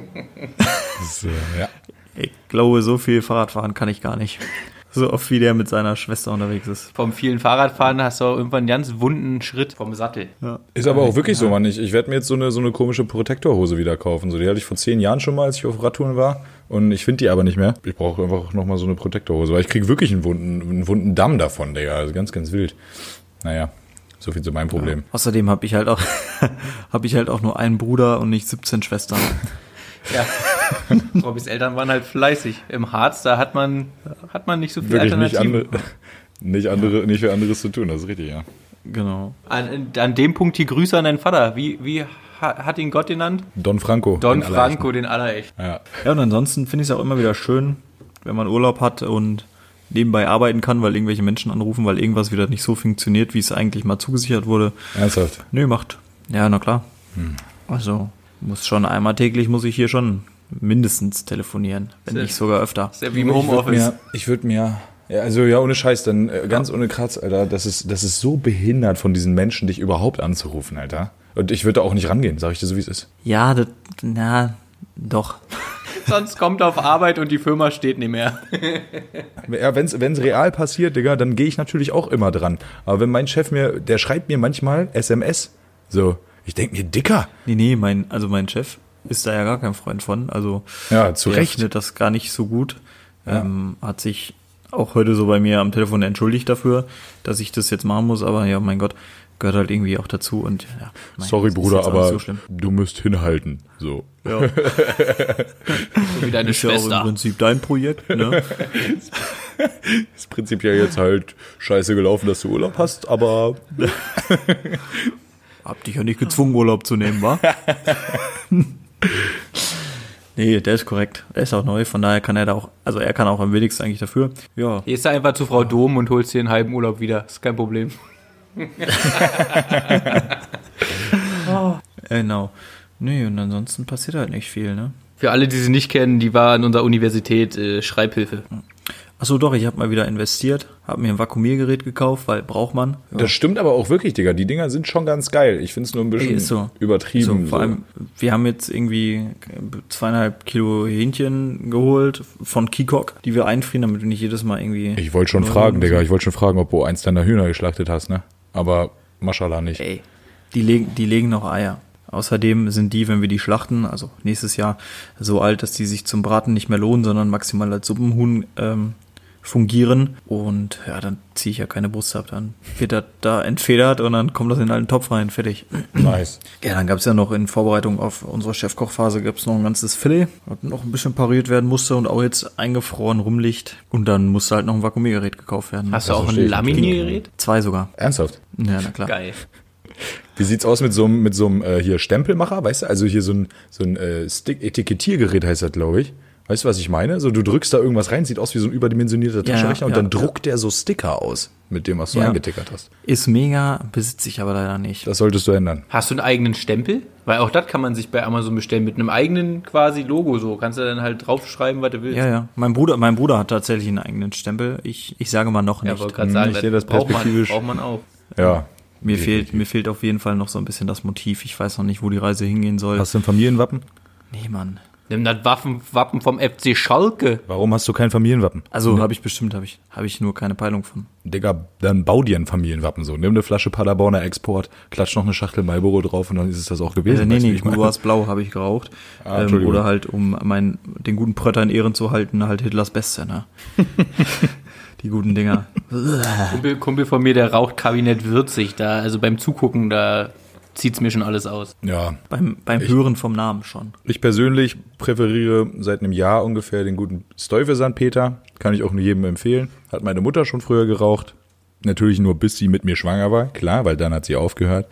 Äh, ja. Ich glaube, so viel Fahrrad fahren kann ich gar nicht. So oft wie der mit seiner Schwester unterwegs ist. Vom vielen Fahrradfahren hast du auch irgendwann einen ganz wunden Schritt vom Sattel. Ist aber auch wirklich so, Mann. Ich, ich werde mir jetzt so eine, so eine komische Protektorhose wieder kaufen. So, die hatte ich vor zehn Jahren schon mal, als ich auf Radtouren war. Und ich finde die aber nicht mehr. Ich brauche einfach nochmal so eine Protektorhose, weil ich kriege wirklich einen wunden, einen wunden Damm davon, Digga. Also ganz, ganz wild. Naja, so viel zu meinem Problem. Außerdem habe ich halt auch habe ich halt auch nur einen Bruder und nicht 17 Schwestern. Ja. Robbys Eltern waren halt fleißig. Im Harz, da hat man, hat man nicht so viel Wirklich nicht, Alternativen. andere, nicht, andere, nicht für anderes zu tun, das ist richtig, ja. Genau. An, an dem Punkt die Grüße an deinen Vater. Wie, wie ha- hat ihn Gott genannt? Don Franco. Don den Allerechten. Franco, den Allerecht. Ja. Ja, und ansonsten finde ich es auch immer wieder schön, wenn man Urlaub hat und nebenbei arbeiten kann, weil irgendwelche Menschen anrufen, weil irgendwas wieder nicht so funktioniert, wie es eigentlich mal zugesichert wurde. Ernsthaft. Nö, macht. Ja, na klar. Also, muss schon einmal täglich muss ich hier schon mindestens telefonieren, wenn Sehr- nicht sogar öfter. Ist ja wie im Homeoffice. ich würde mir, ja, also ja, ohne Scheiß, dann äh, ganz ohne Kratz, Alter, das ist, das ist so behindert von diesen Menschen, dich überhaupt anzurufen, Alter. Und ich würde da auch nicht rangehen, sag ich dir so, wie es ist. Ja, das, na, doch. Sonst kommt er auf Arbeit und die Firma steht nicht mehr. Ja, wenn's, wenn's real passiert, Digga, dann gehe ich natürlich auch immer dran. Aber wenn mein Chef mir, der schreibt mir manchmal SMS, so, ich denk mir, Dicker. Nee, nee, mein, also mein Chef ist da ja gar kein Freund von. Also, Ja, zu der Recht. findet das gar nicht so gut. Ähm, hat sich auch heute so bei mir am Telefon entschuldigt dafür, dass ich das jetzt machen muss, aber ja, mein Gott, gehört halt irgendwie auch dazu und ja. mein Sorry, Bruder, aber so schlimm. du musst hinhalten. So. Ja, So wie deine ist ja auch im Schwester. Prinzip dein Projekt, ne? Ist prinzipiell jetzt halt scheiße gelaufen, dass du Urlaub hast, aber Hab dich ja nicht gezwungen, Urlaub zu nehmen, wa? nee, der ist korrekt. Er ist auch neu, von daher kann er da auch, also er kann auch am wenigsten eigentlich dafür. Ja, Gehst du einfach zu Frau Dom und holst dir einen halben Urlaub wieder. Ist kein Problem. genau. Nee, und ansonsten passiert halt nicht viel, ne? Für alle, die sie nicht kennen, die war an unserer Universität äh, Schreibhilfe. Achso, doch, ich habe mal wieder investiert, habe mir ein Vakuumiergerät gekauft, weil braucht man. Ja. das stimmt aber auch wirklich, Digga. Die Dinger sind schon ganz geil. Ich finde es nur ein bisschen Ey, so. übertrieben. So, vor so. allem, wir haben jetzt irgendwie zweieinhalb Kilo Hähnchen geholt von Kikok, die wir einfrieren, damit wir nicht jedes Mal irgendwie. Ich wollte schon fragen, Digga. Ich wollte schon fragen, ob du eins deiner Hühner geschlachtet hast, ne? Aber Maschallah nicht. Ey, die legen, die legen noch Eier. Außerdem sind die, wenn wir die schlachten, also nächstes Jahr, so alt, dass die sich zum Braten nicht mehr lohnen, sondern maximal als Suppenhuhn ähm, fungieren. Und ja, dann ziehe ich ja keine Brust ab. Dann wird das da entfedert und dann kommt das in einen Topf rein, fertig. Nice. Ja, dann gab es ja noch in Vorbereitung auf unsere Chefkochphase gab es noch ein ganzes Filet, was noch ein bisschen pariert werden musste und auch jetzt eingefroren rumliegt. Und dann musste halt noch ein Vakuumiergerät gekauft werden. Hast du auch ein. Laminiergerät? Zwei sogar. Ernsthaft? Ja, na klar. Geil. Wie sieht's aus mit so einem mit so einem äh, hier Stempelmacher, weißt du? Also hier so ein so ein äh, Stick Etikettiergerät heißt das, glaube ich. Weißt du, was ich meine? So du drückst da irgendwas rein, sieht aus wie so ein überdimensionierter Ja, Taschenrechner und ja, dann ja. druckt der so Sticker aus mit dem, was du Ja. eingetickert hast. Ist mega, besitze ich aber leider nicht. Das solltest du ändern. Hast du einen eigenen Stempel? Weil auch das kann man sich bei Amazon bestellen mit einem eigenen quasi Logo so. Kannst du dann halt draufschreiben, was du willst. Ja, ja. Mein Bruder, mein Bruder hat tatsächlich einen eigenen Stempel. Ich, ich sage mal noch Ja, nicht. wollte gerade sagen, ich sehe das braucht, man, braucht man auch. Ja. mir fehlt, mir fehlt auf jeden Fall noch so ein bisschen das Motiv. Ich weiß noch nicht, wo die Reise hingehen soll. Hast du ein Familienwappen? Nee, Mann. Nimm das Waffen, Wappen vom FC Schalke. Warum hast du kein Familienwappen? Also habe ich bestimmt, habe ich, habe ich nur keine Peilung von. Digga, dann bau dir ein Familienwappen so. Nimm eine Flasche Paderborner Export, klatsch noch eine Schachtel Marlboro drauf und dann ist es das auch gewesen. Also, nee, nee? Gouloirs Blau habe ich geraucht. Ah, ähm, oder halt, um mein, den guten Prötter in Ehren zu halten, halt Hitlers Beste, ne? die guten Dinger. Kumpel, Kumpel von mir, der raucht Kabinett würzig da. Also beim Zugucken, da zieht's mir schon alles aus. Ja, beim beim Hören vom Namen schon. Ich persönlich präferiere seit einem Jahr ungefähr den guten Steufe St. Peter. Kann ich auch nur jedem empfehlen. Hat meine Mutter schon früher geraucht. Natürlich nur bis sie mit mir schwanger war, klar, weil dann hat sie aufgehört,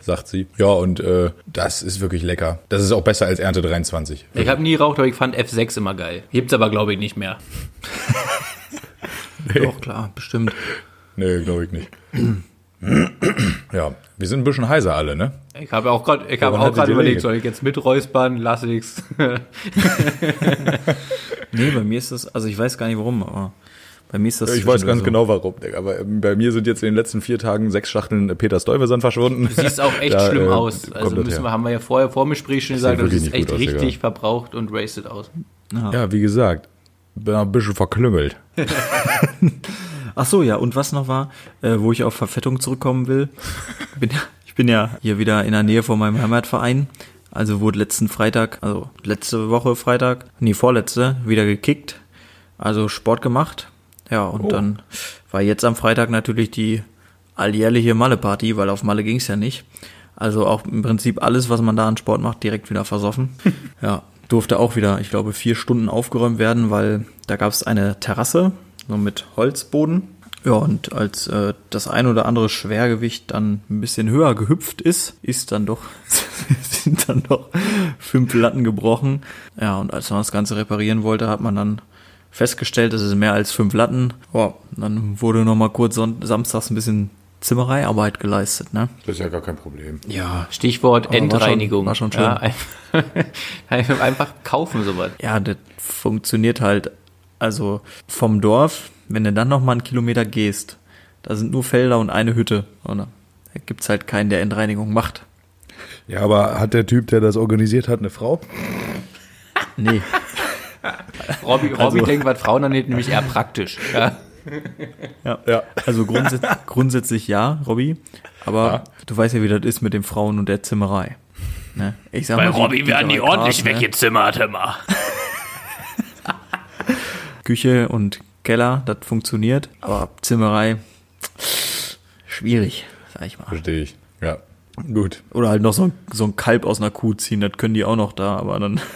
sagt sie. Ja, und äh, das ist wirklich lecker. Das ist auch besser als Ernte 23. Ich habe nie geraucht, aber ich fand F6 immer geil. Gibt's aber, glaube ich, nicht mehr. Doch, klar, bestimmt. Nee, glaube ich nicht. ja, wir sind ein bisschen heiser alle, ne? Ich habe auch gerade, ich habe auch gerade überlegt, soll ich jetzt mit räuspern, lass ich's. Nee, bei mir ist das, also ich weiß gar nicht warum, aber bei mir ist das. Ich weiß ganz zwischendurch genau warum. Aber bei mir sind jetzt in den letzten vier Tagen sechs Schachteln Peter Stuyvesant verschwunden. Du siehst auch echt Da, schlimm äh, aus. Also das müssen wir, haben wir ja vorher vor dem Gespräch schon Das sieht gesagt, das ist nicht echt aus, richtig Digga. verbraucht und wasted aus. Ja, wie gesagt, bin ein bisschen verklüngelt. Ach so, ja, und was noch war, äh, wo ich auf Verfettung zurückkommen will. Bin, ja- ich bin ja hier wieder in der Nähe von meinem Heimatverein. Also wurde letzten Freitag, also letzte Woche Freitag, nee, vorletzte, wieder gekickt. Also Sport gemacht. Ja, und Oh. dann war jetzt am Freitag natürlich die alljährliche Malle-Party, weil auf Malle ging's ja nicht. Also auch im Prinzip alles, was man da an Sport macht, direkt wieder versoffen. ja, durfte auch wieder, ich glaube, vier Stunden aufgeräumt werden, weil da gab's eine Terrasse, so mit Holzboden. Ja, und als äh, das ein oder andere Schwergewicht dann ein bisschen höher gehüpft ist, ist dann doch, sind dann doch fünf Latten gebrochen. Ja, und als man das Ganze reparieren wollte, hat man dann festgestellt, es ist mehr als fünf Latten. Ja, dann wurde noch mal kurz son samstags ein bisschen Zimmereiarbeit geleistet, ne? Das ist ja gar kein Problem. Ja. Stichwort Aber war schon- Endreinigung. war schon schön. Ja, einfach, einfach kaufen sowas. Ja, das funktioniert halt, also vom Dorf, wenn du dann noch mal einen Kilometer gehst, da sind nur Felder und eine Hütte. Und da gibt's halt keinen, der Endreinigung macht. Ja, aber hat der Typ, der das organisiert hat, eine Frau? Nee. Robby, Robby Also- denkt, was Frauen angeht, nämlich eher praktisch. Ja. Ja. Ja. Also grundsätzlich, grundsätzlich ja, Robby. Aber du weißt ja, wie das ist mit den Frauen und der Zimmerei. Ne? Ich sag Bei mal, Robby werden die ordentlich ne? weggezimmert immer. Küche und Keller, das funktioniert, aber Zimmerei, schwierig, sag ich mal. Verstehe ich. Ja. Gut. Oder halt noch so ein, so ein Kalb aus einer Kuh ziehen, das können die auch noch da, aber dann.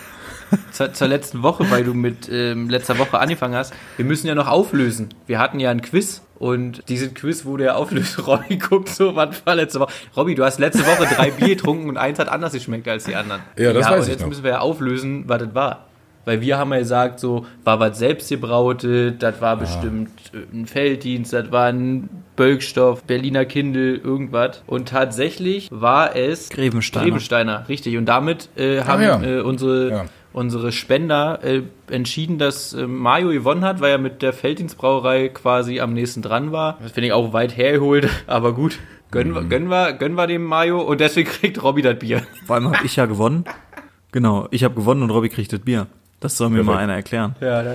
zur, zur letzten Woche, weil du mit ähm, letzter Woche angefangen hast. Wir müssen ja noch auflösen. Wir hatten ja ein Quiz und diesen Quiz wurde ja auflöst. Robby guckt so, was war letzte Woche? Robby, du hast letzte Woche drei Bier getrunken und eins hat anders geschmeckt als die anderen. Ja, das weiß und ich jetzt noch. müssen wir ja auflösen, was das war. Weil wir haben ja gesagt, so, war was selbstgebrautes, das Ah. war bestimmt äh, ein Felddienst, das war ein Bölkstoff, Berliner Kindel, irgendwas. Und tatsächlich war es Grevensteiner. Grevensteiner, richtig. Und damit äh, haben ja. äh, unsere, unsere Spender äh, entschieden, dass äh, Mario gewonnen hat, weil er mit der Felddienstbrauerei quasi am nächsten dran war. Das finde ich auch weit hergeholt, aber gut. Gönnen, Mhm. wir, gönnen, wir, gönnen wir dem Mario und deswegen kriegt Robby das Bier. Vor allem habe ich ja gewonnen. Genau, ich habe gewonnen und Robby kriegt das Bier. Das soll mir Perfekt. mal einer erklären. Ja, Ja,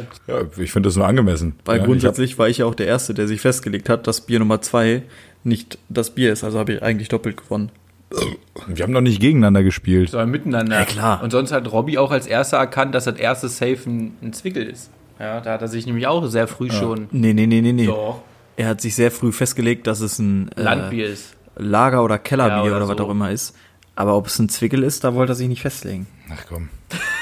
ich finde das nur angemessen. Weil ja, grundsätzlich war ich ja auch der Erste, der sich festgelegt hat, dass Bier Nummer zwei nicht das Bier ist. Also habe ich eigentlich doppelt gewonnen. Wir haben noch nicht gegeneinander gespielt. sondern miteinander. Ja, klar. Und sonst hat Robby auch als erster erkannt, dass das erste Safe ein, ein Zwickel ist. Ja, da hat er sich nämlich auch sehr früh schon Nee, nee, nee, nee, nee. Doch. Er hat sich sehr früh festgelegt, dass es ein äh, Landbier ist. Lager- oder Kellerbier Ja, oder, oder was so. auch immer ist. Aber ob es ein Zwickel ist, da wollte er sich nicht festlegen. Ach komm.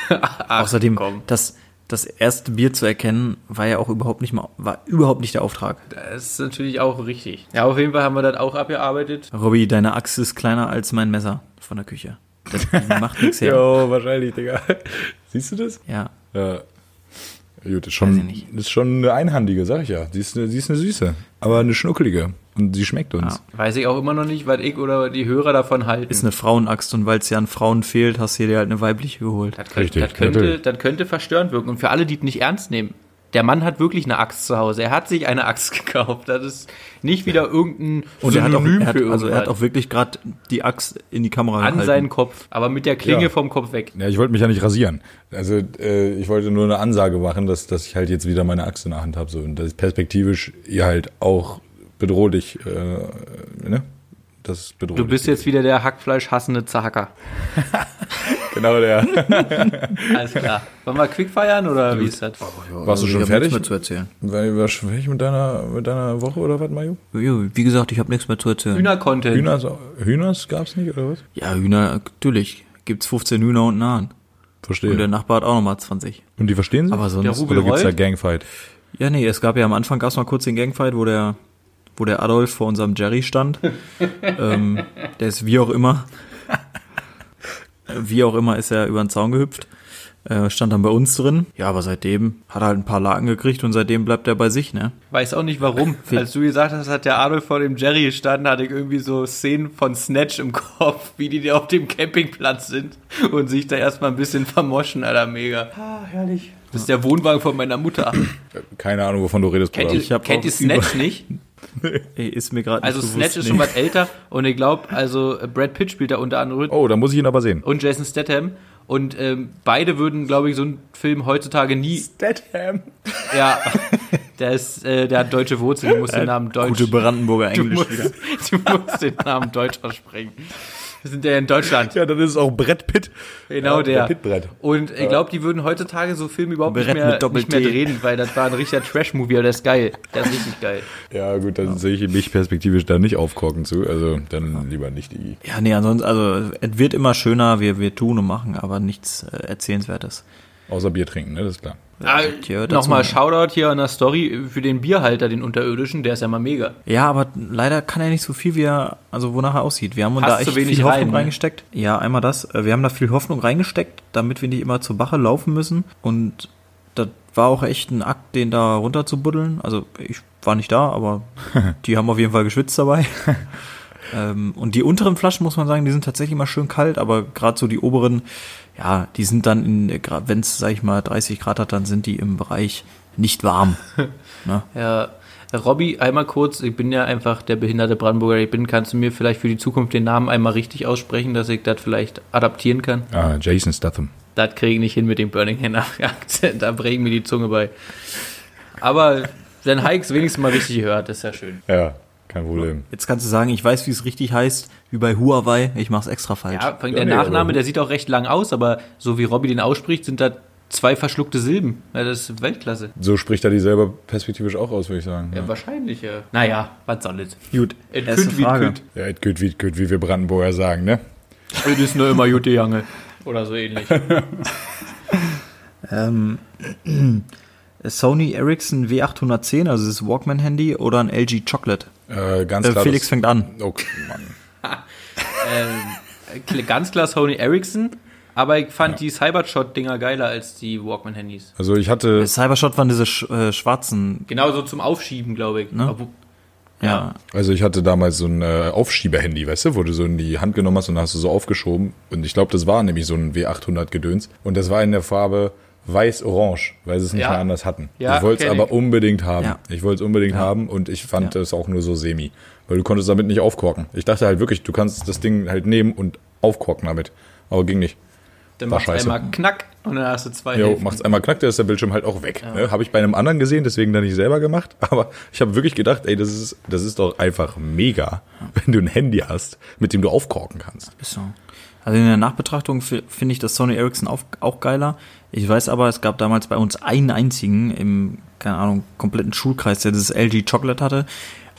Außerdem, komm. das, das erste Bier zu erkennen, war ja auch überhaupt nicht mal, war überhaupt nicht der Auftrag. Das ist natürlich auch richtig. Ja, auf jeden Fall haben wir das auch abgearbeitet. Robby, deine Axt ist kleiner als mein Messer von der Küche. Das macht nichts her. Jo, wahrscheinlich, Digga. Siehst du das? Ja. Ja. Gut, ist schon, ist schon eine einhandige, sag ich ja. Sie ist eine, sie ist eine süße, aber eine schnuckelige. Und sie schmeckt uns. Ja. Weiß ich auch immer noch nicht, was ich oder die Hörer davon halten. Ist eine Frauenaxt und weil es ja an Frauen fehlt, hast du dir halt eine weibliche geholt. das, könnte, Richtig, das, könnte, das könnte verstörend wirken. Und für alle, die es nicht ernst nehmen, der Mann hat wirklich eine Axt zu Hause. Er hat sich eine Axt gekauft. Das ist nicht wieder irgendein Und er hat auch, Synonym er hat, für also er hat auch wirklich gerade die Axt in die Kamera an gehalten. seinen Kopf, aber mit der Klinge Ja. vom Kopf weg. Ja, ich wollte mich ja nicht rasieren. Also äh, ich wollte nur eine Ansage machen, dass, dass ich halt jetzt wieder meine Axt in der Hand habe. So, und dass ich perspektivisch ihr halt auch bedrohlich, äh, ne? Das ist bedrohlich. Du bist jetzt wieder der Hackfleisch hassende Zahacker. genau der. Alles klar. Wollen wir quick feiern oder wie ist das? Warst du schon ich hab fertig? nichts mehr zu erzählen. War- Warst du fertig mit deiner, mit deiner Woche oder was, Mario? Wie gesagt, ich habe nichts mehr zu erzählen. Hühner-Content. Hühners, Hühners gab's nicht oder was? Ja, Hühner, natürlich. Gibt's 15 Hühner und Nahen. Verstehe. Und der Nachbar hat auch nochmal 20. Und die verstehen sich? Aber sonst. Der Rubel oder gibt's da rollt? Gangfight? Ja, nee, es gab ja am Anfang gab's mal kurz den Gangfight, wo der, wo der Adolf vor unserem Jerry stand. ähm, der ist wie auch immer. wie auch immer ist er über den Zaun gehüpft. Äh, stand dann bei uns drin. Ja, aber seitdem hat er halt ein paar Laken gekriegt und seitdem bleibt er bei sich, ne? Weiß auch nicht warum. Als du gesagt hast, hat der Adolf vor dem Jerry gestanden, hatte ich irgendwie so Szenen von Snatch im Kopf, wie die da auf dem Campingplatz sind und sich da erstmal ein bisschen vermoschen, Alter, mega. Ah, herrlich. Das ist der Wohnwagen von meiner Mutter. Keine Ahnung, wovon du redest, Kennt Bruder. ihr, Ich hab kennt ihr Snatch nicht? Ey, ist mir gerade Also Snatch ist schon was älter und ich glaube, also äh, Brad Pitt spielt da unter anderem Oh, da muss ich ihn aber sehen. und Jason Statham und ähm, beide würden, glaube ich, so einen Film heutzutage nie. Statham. Ja, der ist, äh, der hat deutsche Wurzeln, du musst den Namen deutsch. Gute Brandenburger Du Englisch musst, wieder. du musst den Namen deutsch aussprechen. Wir sind ja in Deutschland. Ja, dann ist es auch Brett Pitt. Genau ja, der. Pittbrett. Und ich glaube, die würden heutzutage so Filme überhaupt nicht Brett mehr, mit nicht Doppel-T. mehr drehen, weil das war ein richtiger Trash-Movie, aber der ist geil. Der ist richtig geil. Ja, gut, dann sehe ich mich perspektivisch da nicht aufkorken zu. Also dann lieber nicht die. Ja, nee, ansonsten, also es wird immer schöner, wir, wir tun und machen, aber nichts äh, Erzählenswertes. Außer Bier trinken, ne? Das ist klar. Ah, dazu- Nochmal Shoutout hier an der Story für den Bierhalter, den Unterirdischen, der ist ja mal mega. Ja, aber leider kann er nicht so viel, wie er, also wonach er aussieht. Wir haben uns Passt da echt viel Hoffnung rein, ne? reingesteckt. Ja, einmal das. Äh, Wir haben da viel Hoffnung reingesteckt, damit wir nicht immer zur Bache laufen müssen. Und das war auch echt ein Akt, den da runter zu buddeln. Also ich war nicht da, aber die haben auf jeden Fall geschwitzt dabei. ähm, und die unteren Flaschen, muss man sagen, die sind tatsächlich mal schön kalt, aber gerade so die oberen, ja, die sind dann, in, wenn es, sag ich mal, 30 Grad hat, dann sind die im Bereich nicht warm. ne? Ja, Robby, einmal kurz, ich bin ja einfach der behinderte Brandenburger, ich bin, kannst du mir vielleicht für die Zukunft den Namen einmal richtig aussprechen, dass ich das vielleicht adaptieren kann? Ah, Jason Statham. Das kriege ich nicht hin mit dem Birmingham Akzent, da bringen mir die Zunge bei. Aber wenn Hikes wenigstens mal richtig hört, ist ja schön. Ja, kein Problem. Jetzt kannst du sagen, ich weiß, wie es richtig heißt, wie bei Huawei, ich mach's extra falsch. Ja, vor allem Ja, der nee, Nachname, der sieht auch recht lang aus, aber so wie Robby den ausspricht, sind das zwei verschluckte Silben. Ja, das ist Weltklasse. So spricht er die selber perspektivisch auch aus, würde ich sagen. Ja, wahrscheinlich, ja. Naja, was soll es? Gut, Et erste kütt wie kütt. Ja, et gut, wie, gut, wie wir Brandenburger sagen, ne? Das ist nur immer Jute Jange. Oder so ähnlich. Ähm, Sony Ericsson W810, also das Walkman-Handy, oder ein LG Chocolate? Äh, ganz Äh, klar. Felix fängt an. Oh, Mann. ähm, ganz klar Sony Ericsson, aber ich fand die Cybershot-Dinger geiler als die Walkman-Handys. Also ich hatte, Cybershot waren diese sch äh, schwarzen, Genau so zum Aufschieben, glaube ich. Ne? Obwohl- ja. also ich hatte damals so ein äh, Aufschieberhandy, weißt du, wo du so in die Hand genommen hast und dann hast du so aufgeschoben. Und ich glaube, das war nämlich so ein W800-Gedöns. Und das war in der Farbe weiß-orange, weil sie es nicht Ja. mehr anders hatten. Ja, ich wollte es aber unbedingt haben. Ja. Ich wollte es unbedingt haben und ich fand es auch nur so semi. Weil du konntest damit nicht aufkorken. Ich dachte halt wirklich, du kannst das Ding halt nehmen und aufkorken damit. Aber ging nicht. Dann macht scheiße. einmal knack und dann hast du zwei Jo, macht's einmal knack, da ist der Bildschirm halt auch weg. Ne? Habe ich bei einem anderen gesehen, deswegen dann nicht selber gemacht. Aber ich habe wirklich gedacht, ey, das ist, das ist doch einfach mega, wenn du ein Handy hast, mit dem du aufkorken kannst. Also in der Nachbetrachtung fi- finde ich das Sony Ericsson auch, auch geiler. Ich weiß aber, es gab damals bei uns einen einzigen im, keine Ahnung, kompletten Schulkreis, der das LG Chocolate hatte.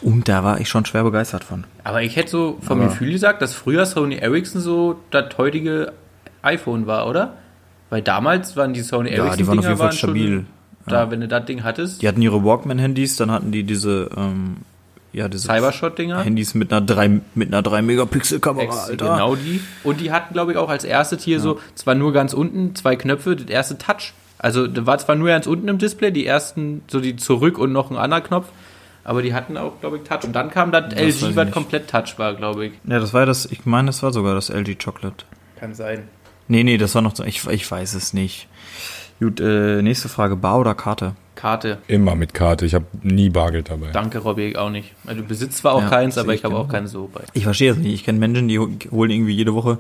Und da war ich schon schwer begeistert von. Aber ich hätte so vom Gefühl gesagt, dass früher Sony Ericsson so das heutige iPhone war, oder? Weil damals waren die Sony Ja, Ericsson die waren auf jeden Fall schon stabil. Da, wenn du das Ding hattest, Die hatten ihre Walkman-Handys, dann hatten die diese, ähm, ja, diese Cybershot-Dinger. Handys mit einer 3, mit einer 3 Megapixel-Kamera, Alter. Genau die. Und die hatten, glaube ich, auch als erstes hier so, zwar nur ganz unten, zwei Knöpfe, das erste Touch. Also da war zwar nur ganz unten im Display, die ersten, so die zurück und noch ein anderer Knopf, aber die hatten auch, glaube ich, Touch. Und dann kam das, weiß LG, was komplett Touch war, glaube ich. Ja, das war ja das, ich meine, das war sogar das LG Chocolate. Kann sein. Nee, nee, das war noch so, ich, ich weiß es nicht. Gut, äh, nächste Frage, Bar oder Karte? Karte. Immer mit Karte. Ich habe nie Bargeld dabei. Danke, Robby, ich auch nicht. Also, du besitzt zwar auch Ja, keins, aber ich ich habe auch genau. keins so bei. Ich verstehe es nicht. Ich kenne Menschen, die ho- holen irgendwie jede Woche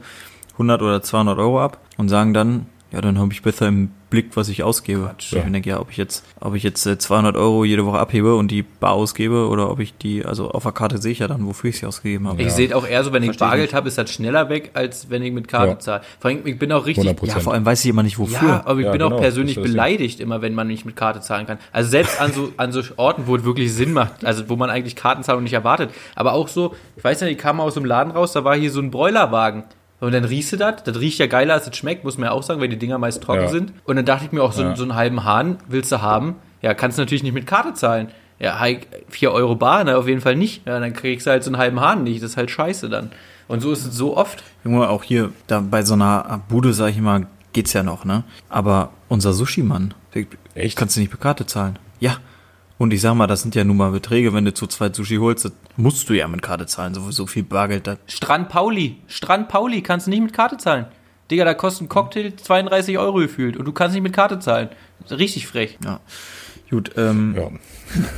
100 oder 200 Euro ab und sagen dann, ja, dann habe ich besser im Blick, was ich ausgebe. Quatsch. Ich denke, ja, ob ich jetzt, ob ich jetzt äh, 200 Euro jede Woche abhebe und die bar ausgebe oder ob ich die, also auf der Karte sehe ich ja dann, wofür ich sie ausgegeben habe. Ich sehe es auch eher so, wenn ich Versteh ich Bargeld nicht. habe, ist das schneller weg, als wenn ich mit Karte Ja. zahle. Vor allem, ich bin auch richtig. 100%. Ja, vor allem weiß ich immer nicht, wofür. Ja, aber ich Ja, bin genau, auch persönlich beleidigt immer, wenn man nicht mit Karte zahlen kann. Also selbst an so, an so Orten, wo es wirklich Sinn macht, also wo man eigentlich Kartenzahlung nicht erwartet. Aber auch so, ich weiß nicht, ich kam mal aus dem Laden raus, da war hier so ein Broilerwagen. Und dann riechst du das, das riecht ja geiler, als es schmeckt, muss man ja auch sagen, weil die Dinger meist trocken Ja. sind. Und dann dachte ich mir auch, so, Ja. so einen halben Hahn willst du haben? Ja, kannst du natürlich nicht mit Karte zahlen. Ja, halt 4 Euro bar, na, auf jeden Fall nicht. Ja, dann kriegst du halt so einen halben Hahn nicht. Das ist halt scheiße dann. Und so ist es so oft. Junge, auch hier, da bei so einer Bude, sag ich mal, geht's ja noch, ne? Aber unser Sushi-Mann, Echt? kannst du nicht mit Karte zahlen. Ja. Und ich sag mal, das sind ja nun mal Beträge, wenn du zu zweit Sushi holst, musst du ja mit Karte zahlen, so, so viel Bargeld da. Strand Pauli. Strand Pauli kannst du nicht mit Karte zahlen. Digga, da kostet ein Cocktail 32 Euro gefühlt und du kannst nicht mit Karte zahlen. Richtig frech. Ja. Gut, ähm, Ja.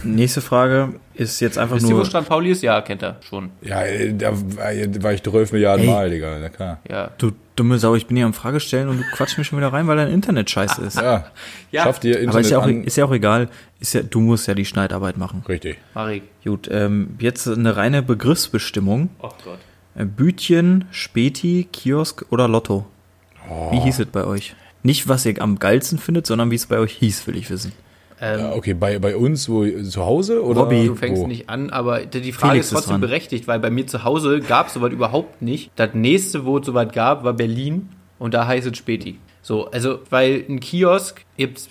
nächste Frage ist jetzt einfach Wisst ihr, wo nur. Strand Pauli ist? Ja, kennt er schon. Ja, äh, da war ich 12 Milliarden Ey. Mal, Digga. Na klar. Ja. Du dumme Sau, ich bin hier am Frage stellen und du quatschst mich schon wieder rein, weil dein Internet scheiße ist. Ja. Ja. Schafft ihr Internet Aber ist ja, auch, an. ist ja auch egal. Ist ja, du musst ja die Schneidarbeit machen. Richtig. Marik. Gut, ähm, jetzt eine reine Begriffsbestimmung. Oh Gott. Äh, Bütchen, Späti, Kiosk oder Lotto? Wie hieß es bei euch? Nicht, was ihr am geilsten findet, sondern wie es bei euch hieß, will ich wissen. Ähm, Ja, okay, bei, bei uns wo, zu Hause oder? Robby. Du fängst wo? nicht an, aber die Frage Felix ist ist trotzdem dran. berechtigt, weil bei mir zu Hause gab es sowas überhaupt nicht. Das nächste, wo es sowas gab, war Berlin und da heißt es Späti. So, also, weil ein Kiosk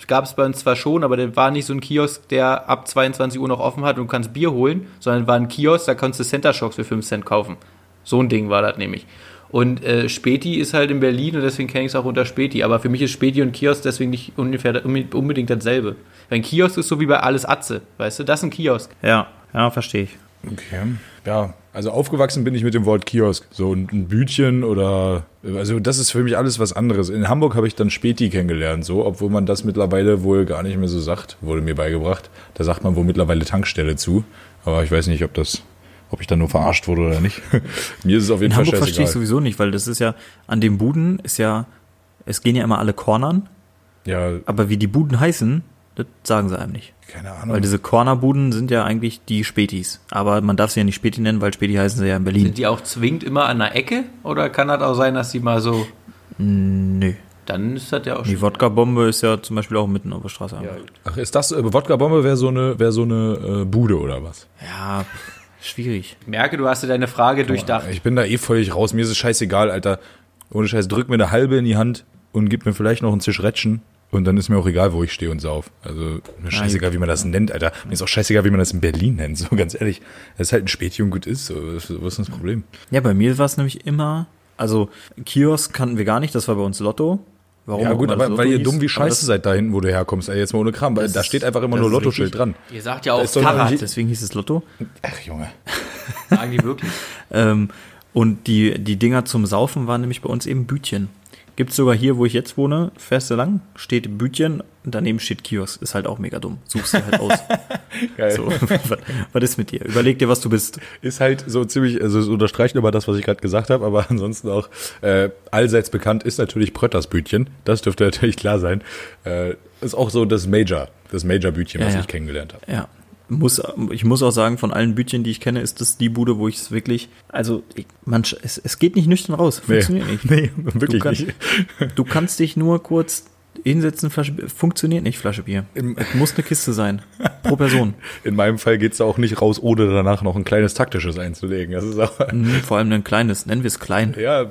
gab es bei uns zwar schon, aber der war nicht so ein Kiosk, der ab 22 Uhr noch offen hat und du kannst Bier holen, sondern war ein Kiosk, da kannst du Center Shocks für 5 Cent kaufen. So ein Ding war das nämlich. Und äh, Späti ist halt in Berlin und deswegen kenne ich es auch unter Späti. Aber für mich ist Späti und Kiosk deswegen nicht ungefähr unbedingt dasselbe. Weil ein Kiosk ist so wie bei alles Atze, weißt du? Das ist ein Kiosk. Ja, ja, verstehe ich. Okay. Ja, also aufgewachsen bin ich mit dem Wort Kiosk. So ein, ein Bütchen oder, also das ist für mich alles was anderes. In Hamburg habe ich dann Späti kennengelernt, so, obwohl man das mittlerweile wohl gar nicht mehr so sagt, wurde mir beigebracht. Da sagt man wohl mittlerweile Tankstelle zu. Aber ich weiß nicht, ob das, ob ich da nur verarscht wurde oder nicht. mir ist es auf jeden In Fall Hamburg verstehe ich sowieso nicht, weil das ist ja, an den Buden ist ja, es gehen ja immer alle Cornern, Ja, aber wie die Buden heißen, das sagen sie einem nicht. keine Ahnung. Weil diese Cornerbuden sind ja eigentlich die Spätis. Aber man darf sie ja nicht Späti nennen, weil Späti heißen sie ja in Berlin. Sind die auch zwingend immer an der Ecke? Oder kann das auch sein, dass die mal so. Nö. Dann ist das ja auch Die Wodka-Bombe ist ja zum Beispiel auch mitten auf der Straße. Ja, Ach, ist das, äh, Wodka-Bombe wäre so eine, wäre so eine äh, Bude oder was? ja schwierig. Merke, du hast dir deine Frage durchdacht. Ich bin da eh völlig raus. Mir ist es scheißegal, Alter. Ohne Scheiß, drück mir eine halbe in die Hand und gib mir vielleicht noch einen Zischrätschen. Und dann ist mir auch egal, wo ich stehe und sauf. Also, mir scheißegal, wie man das nennt, Alter. Mir ist auch scheißegal, wie man das in Berlin nennt, so ganz ehrlich. Das ist halt ein Spätchen und gut ist, so. Was ist das Problem? Ja, bei mir war es nämlich immer, also Kiosk kannten wir gar nicht, das war bei uns Lotto. Warum Ja gut, aber Lotto weil ihr hieß, dumm wie scheiße seid da hinten, wo du herkommst, ey, jetzt mal ohne Kram. Weil da steht einfach immer nur Lottoschild dran. Ihr sagt ja auch nicht- Deswegen hieß es Lotto. Ach, Junge. sagen die wirklich. Ähm, und die, die Dinger zum Saufen waren nämlich bei uns eben Bütchen. Gibt's sogar hier, wo ich jetzt wohne, fährst du lang, steht Bütchen, daneben steht Kiosk. Ist halt auch mega dumm. Suchst du halt aus. Geil. so, was, was ist mit dir? Überleg dir, was du bist. Ist halt so ziemlich, also es unterstreicht immer das, was ich gerade gesagt habe, aber ansonsten auch äh, allseits bekannt ist natürlich Pröttersbütchen. Das dürfte natürlich klar sein. Äh, ist auch so das Major, das Major-Bütchen, Ja, was ja. ich kennengelernt habe. Ja. Muss, ich muss auch sagen, von allen Bütchen, die ich kenne, ist das die Bude, wo ich es wirklich, also ich, man, es, es geht nicht nüchtern raus. Funktioniert nicht. Nee, wirklich du kannst, nicht. Du kannst dich nur kurz hinsetzen, Flasche Bier. Funktioniert nicht, Flasche Bier. Im- Es muss eine Kiste sein. Pro Person. In meinem Fall geht's da auch nicht raus, ohne danach noch ein kleines taktisches einzulegen. Das ist auch, Mhm, Vor allem ein kleines, nennen wir es klein. ja,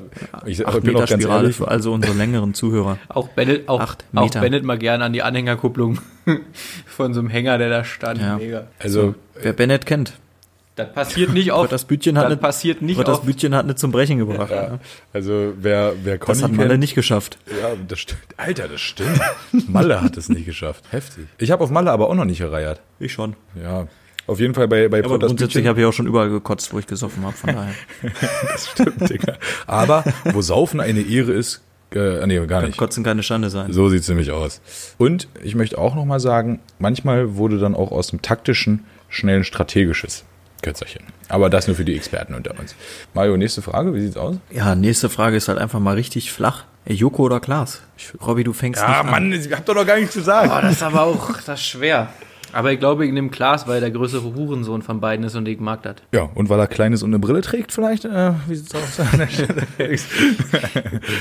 ich Acht bin auch Meter ganz Spirale ehrlich. für also unsere längeren Zuhörer. Auch Bennett, auch, Acht auch Meter. Bennett mal gerne an die Anhängerkupplung von so einem Hänger, der da stand. Ja. Mega. Also, Wer Bennett kennt, Das passiert nicht oft. das Bütchen hat das eine- passiert nicht das. Bütchen hat nicht zum Brechen gebracht. ja, Ja. also wer, wer Conny Das hat kennt, Malle nicht geschafft. Ja, das stimmt. Alter, das stimmt. Malle hat es nicht geschafft. Heftig. Ich habe auf Malle aber auch noch nicht gereiert. Ich schon. Ja. Auf jeden Fall bei, bei Aber Potters grundsätzlich habe ich auch schon überall gekotzt, wo ich gesoffen habe. Von daher. Das stimmt, Digga. Aber wo Saufen eine Ehre ist, äh, nee, gar Kann nicht. Kotzen keine Schande sein. So sieht's nämlich aus. Und ich möchte auch noch mal sagen, manchmal wurde dann auch aus dem taktischen schnell ein strategisches Kötzerchen. Aber das nur für die Experten unter uns. Mario, nächste Frage, wie sieht's aus? Ja, nächste Frage ist halt einfach mal richtig flach. Ey, Joko oder Klaas? Robby, du fängst nicht an. ich hab doch noch gar nichts zu sagen. Oh, das ist aber auch das ist schwer. Aber ich glaube, ich nehme Klaas, weil er der größere Hurensohn von beiden ist und ich mag das. Ja, und weil er klein ist und eine Brille trägt vielleicht? Äh, wie sieht's aus?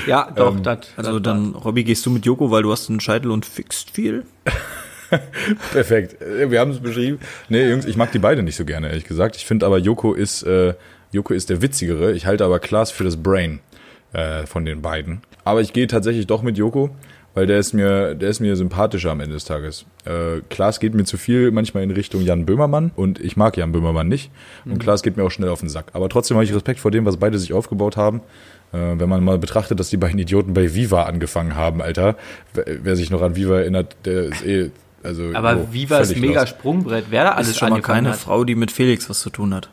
Ja, doch, das. Also dann, Robby, gehst du mit Joko, weil du hast einen Scheitel und fixt viel? Perfekt. Wir haben es beschrieben. Nee, Jungs, ich mag die beide nicht so gerne, ehrlich gesagt. Ich finde aber, Joko ist, äh, Joko ist der witzigere. Ich halte aber Klaas für das Brain äh, von den beiden. Aber ich gehe tatsächlich doch mit Joko, weil der ist mir, der ist mir sympathischer am Ende des Tages. Äh, Klaas geht mir zu viel manchmal in Richtung Jan Böhmermann und ich mag Jan Böhmermann nicht. Und Klaas geht mir auch schnell auf den Sack. Aber trotzdem habe ich Respekt vor dem, was beide sich aufgebaut haben. Äh, wenn man mal betrachtet, dass die beiden Idioten bei Viva angefangen haben, Alter. Wer, wer sich noch an Viva erinnert, der ist eh, also. Aber oh, Viva ist völlig mega lost. Sprungbrett. Wer da Das alles ist schon mal keine hat. Frau, die mit Felix was zu tun hat.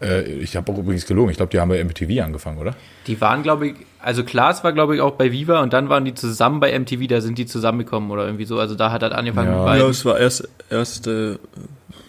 Äh, ich habe auch übrigens gelogen. Ich glaube, die haben bei MTV angefangen, oder? Die waren, glaube ich, also Klaas war, glaube ich, auch bei Viva und dann waren die zusammen bei MTV, da sind die zusammengekommen oder irgendwie so. Also da hat das angefangen Ja. mit beiden. es war erst, erst äh,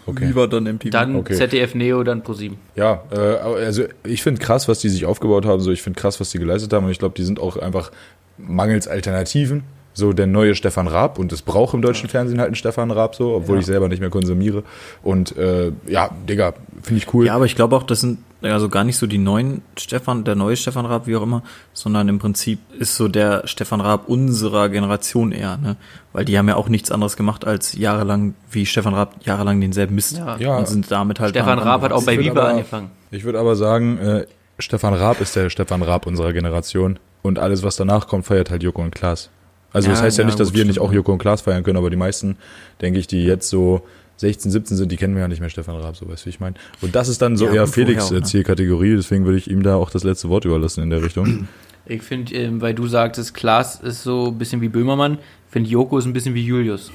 Okay. Viva, dann MTV. Dann Okay. ZDF Neo, dann ProSieben. Ja, äh, also ich finde krass, was die sich aufgebaut haben. So, ich finde krass, was die geleistet haben. Und ich glaube, die sind auch einfach mangels Alternativen. So der neue Stefan Raab und es braucht im deutschen Fernsehen halt einen Stefan Raab so, obwohl ich selber nicht mehr konsumiere. Und äh, ja, Digga, finde ich cool. Ja, aber ich glaube auch, das sind also gar nicht so die neuen Stefan, der neue Stefan Raab, wie auch immer, sondern im Prinzip ist so der Stefan Raab unserer Generation eher, ne? Weil die haben ja auch nichts anderes gemacht als jahrelang, wie Stefan Raab jahrelang denselben Mist Ja. Ja. und sind damit halt Stefan Raab hat auch bei aber- angefangen. Ich würde aber sagen, äh, Stefan Raab ist der Stefan Raab unserer Generation. Und alles, was danach kommt, feiert halt Joko und Klaas. Also das Ja, heißt ja, ja, nicht, dass gut, wir nicht auch. Joko und Klaas feiern können, aber die meisten, denke ich, die jetzt so 16, 17 sind, die kennen wir ja nicht mehr Stefan Raab, so weißt du, wie ich meine. Und das ist dann so Ja, eher Felix auch, ne? Zielkategorie, deswegen würde ich ihm da auch das letzte Wort überlassen in der Richtung. Ich finde, ähm, weil du sagtest, Klaas ist so ein bisschen wie Böhmermann, finde Joko ist ein bisschen wie Julius.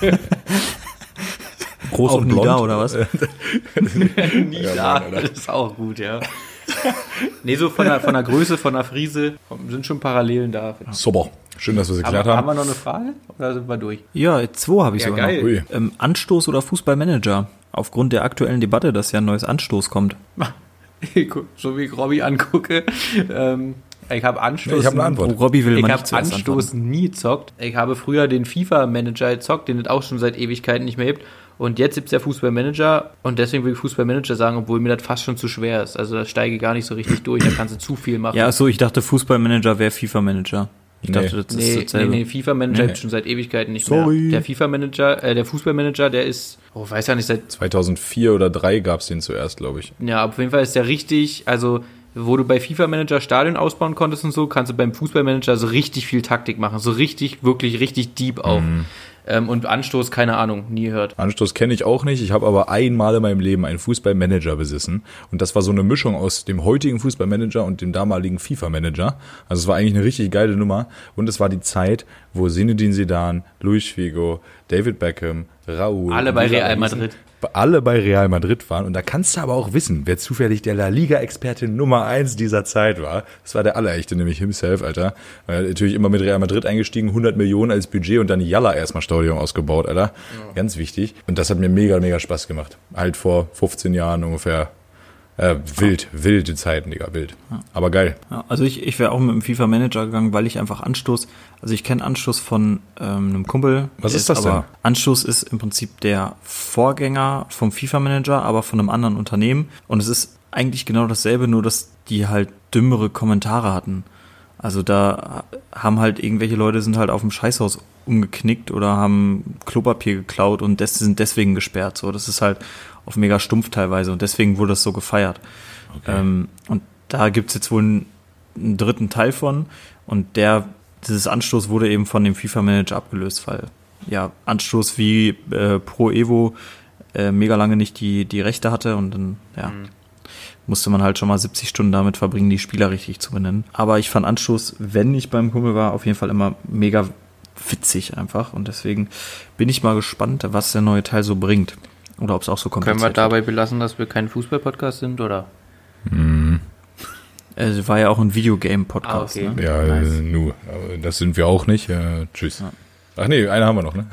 Groß Auch nie da, oder was? Nie Ja, da, Mann, das ist auch gut, ja. nee, so von der, von der Größe, von der Friese sind schon Parallelen da. Super. Schön, dass wir es Aber geklärt haben wir haben. noch eine Frage? Oder sind wir durch? Ja, zwei habe ich Ja, sogar geil. noch. Ähm, Anstoß oder Fußballmanager? Aufgrund der aktuellen Debatte, dass ja ein neues Anstoß kommt. so wie ich Robby angucke. Ähm, ich habe Anstoß. Nee, ich hab eine Antwort. Oh, Robby will Ich habe Anstoß nie gezockt. Ich habe früher den FIFA-Manager gezockt, den es auch schon seit Ewigkeiten nicht mehr gibt. Und jetzt gibt es ja Fußballmanager und deswegen will ich Fußballmanager sagen, obwohl mir das fast schon zu schwer ist. Also da steige ich gar nicht so richtig durch, da kannst du zu viel machen. Ja, so ich dachte Fußballmanager wäre FIFA-Manager. Ich dachte, das ist Nee, nee, dasselbe. nee, FIFA-Manager Nee. gibt's schon seit Ewigkeiten nicht Sorry. mehr. Der FIFA-Manager, äh, der Fußballmanager, der ist, oh, weiß ja nicht, seit 2004 oder 3 gab's den zuerst, glaube ich. Ja, auf jeden Fall ist der richtig, also wo du bei FIFA Manager Stadion ausbauen konntest und so, kannst du beim Fußballmanager so richtig viel Taktik machen, so richtig, wirklich richtig deep auch. Ähm, und Anstoß, keine Ahnung, nie gehört. Anstoß kenne ich auch nicht. Ich habe aber einmal in meinem Leben einen Fußballmanager besessen. Und das war so eine Mischung aus dem heutigen Fußballmanager und dem damaligen FIFA-Manager. Also es war eigentlich eine richtig geile Nummer. Und es war die Zeit, wo Zinedine Zidane, Luis Figo, David Beckham, Raúl. Alle bei Real Madrid. Alle bei Real Madrid waren. Und da kannst du aber auch wissen, wer zufällig der La Liga-Experte Nummer eins dieser Zeit war. Das war der Allerechte, nämlich himself, Alter. Natürlich immer mit Real Madrid eingestiegen, 100 Millionen als Budget und dann Jalla erstmal Stadion ausgebaut, Alter. Ganz wichtig. Und das hat mir mega, mega Spaß gemacht. Halt vor 15 Jahren ungefähr. Äh, wild, wilde Zeiten, Digga, wild. Aber geil. Ja, also ich, ich wäre auch mit dem FIFA-Manager gegangen, weil ich einfach Anstoß, also ich kenne Anstoß von ähm, einem Kumpel. Was ist das denn? Anstoß ist im Prinzip der Vorgänger vom FIFA-Manager, aber von einem anderen Unternehmen. Und es ist eigentlich genau dasselbe, nur dass die halt dümmere Kommentare hatten. Also da haben halt irgendwelche Leute sind halt auf dem Scheißhaus umgeknickt oder haben Klopapier geklaut und des, sind deswegen gesperrt. So, das ist halt auf mega stumpf teilweise und deswegen wurde das so gefeiert. Ähm, und da gibt's jetzt wohl einen, einen dritten Teil von und der, dieses Anstoß wurde eben von dem FIFA-Manager abgelöst, weil ja, Anstoß wie äh, Pro Evo äh, mega lange nicht die, die Rechte hatte und dann, ja, musste man halt schon mal 70 Stunden damit verbringen, die Spieler richtig zu benennen. Aber ich fand Anstoß, wenn ich beim Kumpel war, auf jeden Fall immer mega witzig einfach und deswegen bin ich mal gespannt, was der neue Teil so bringt. Oder ob es auch so Können kompliziert wir wird. dabei belassen, dass wir kein Fußball-Podcast sind, oder? Es war ja auch ein Videogame-Podcast. Ah, okay. ne? Ja, Nice. nu. Aber das sind wir auch nicht. Äh, tschüss. Ach nee, eine haben wir noch, ne?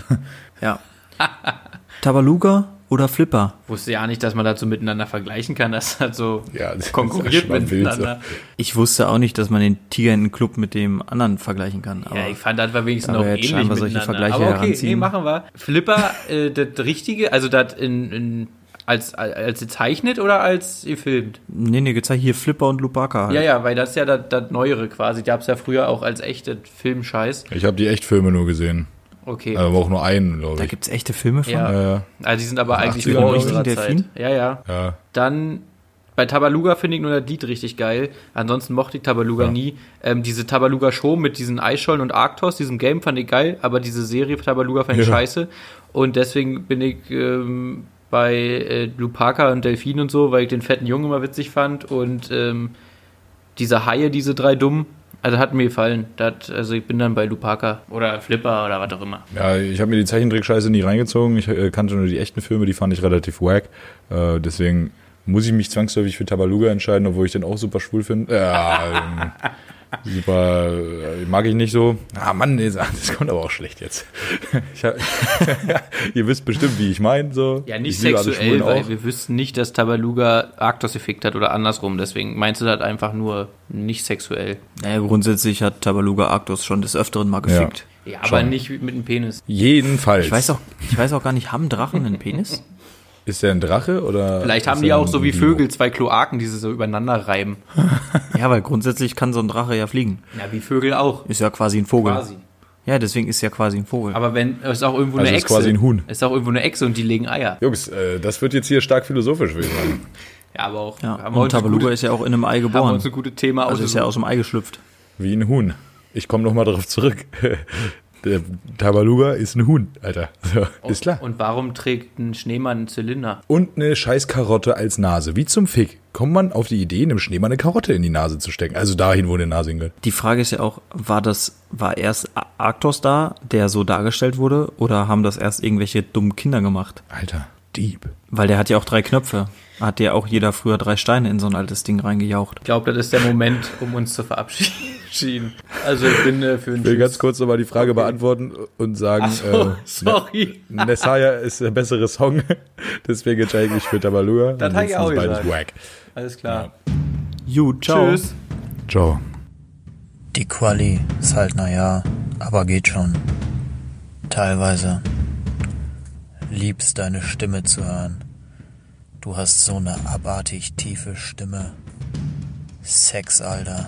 Ja. Tabaluga oder Flipper? Wusste ja nicht, dass man dazu miteinander vergleichen kann, dass das so Ja, das ist konkurriert mal wild, miteinander. Ich wusste auch nicht, dass man den Tigerentenclub mit dem anderen vergleichen kann. Aber Ja, ich fand, das war wenigstens noch ähnlich scheinbar solche miteinander. Vergleiche Aber okay, heranziehen. nee, machen wir. Flipper, äh, das Richtige, also das in, in, als, als gezeichnet oder als gefilmt? nee, nee, gezeigt hier Flipper und Lubaka halt. Ja, ja, weil das ist ja das, das Neuere quasi. Die gab's ja früher auch als echte Filmscheiß. Ich habe die Echtfilme nur gesehen. Okay. Aber auch nur einen, glaube Da ich. gibt's echte Filme von. Ja. Äh, Also die sind aber eigentlich 80er vor unserer richtigen Zeit. Ja, ja. ja. Dann bei Tabaluga finde ich nur das Lied richtig geil. Ansonsten mochte ich Tabaluga Ja. nie. Ähm, diese Tabaluga Show mit diesen Eisschollen und Arktos, diesem Game fand ich geil, aber diese Serie Tabaluga fand ich Ja. scheiße. Und deswegen bin ich ähm, bei äh, Lupaka und Delfin und so, weil ich den fetten Jungen immer witzig fand. Und ähm, diese Haie, diese drei dummen, also hat mir gefallen. Das, also ich bin dann bei Lupaka oder Flipper oder was auch immer. Ja, ich habe mir die Zeichentrickscheiße nie reingezogen. Ich äh, kannte nur die echten Filme, die fand ich relativ wack. Äh, deswegen muss ich mich zwangsläufig für Tabaluga entscheiden, obwohl ich den auch super schwul finde. Ja, ähm, super, äh, mag ich nicht so. Ah Mann, nee, das kommt aber auch schlecht jetzt. Ich hab, ihr wisst bestimmt, wie ich meine. So. Ja, nicht sexuell, weil auch. wir wüssten nicht, dass Tabaluga Arktos gefickt hat oder andersrum. Deswegen meinst du das einfach nur nicht sexuell. Naja, grundsätzlich hat Tabaluga Arktos schon des Öfteren mal Ja. gefickt. Ja, aber Schon. nicht mit einem Penis. Jedenfalls. Ich weiß auch, ich weiß auch gar nicht, haben Drachen einen Penis? Ist der ein Drache oder? Vielleicht ist haben die auch so wie? Vögel zwei Kloaken, die sie so übereinander reiben. ja, weil grundsätzlich kann so ein Drache ja fliegen. Ja, wie Vögel auch. Ist ja quasi ein Vogel. Quasi. Ja, deswegen ist ja quasi ein Vogel. Aber wenn, es ist auch irgendwo Also eine ist Echse. quasi ein Huhn. Es ist auch irgendwo eine Echse und die legen Eier. Jungs, äh, das wird jetzt hier stark philosophisch, würde ich sagen. Ja, aber auch. ja, haben und Tabaluga gute- ist ja auch in einem Ei haben wir geboren. uns ein gutes Thema Also ist ja aus dem Ei geschlüpft. Wie ein Huhn. Ich komme noch mal darauf zurück. Der Tabaluga ist ein Huhn, Alter. So, ist klar. Und warum trägt ein Schneemann einen Zylinder? Und eine scheiß Karotte als Nase. Wie zum Fick. Kommt man auf die Idee, einem Schneemann eine Karotte in die Nase zu stecken? Also dahin, wo eine Nase hingehört. Die Frage ist ja auch, war das, war erst Arktos da, der so dargestellt wurde, oder haben das erst irgendwelche dummen Kinder gemacht? Alter, Dieb. Weil der hat ja auch drei Knöpfe. Hat ja auch jeder früher drei Steine in so ein altes Ding reingejaucht. Ich glaube, das ist der Moment, um uns zu verabschieden. Also ich bin äh, für einen Ich will ganz kurz nochmal die Frage beantworten und sagen, Oh, äh, sorry. Nessaya ist der bessere Song. Deswegen entscheide ich mich für Tabaluga. Das hab ich auch gesagt. wack. Alles klar. Gut, ciao. Tschüss. Ciao. Die Quali ist halt naja, aber geht schon. Teilweise. Liebst deine Stimme zu hören. Du hast so eine abartig tiefe Stimme. Sex, Alter.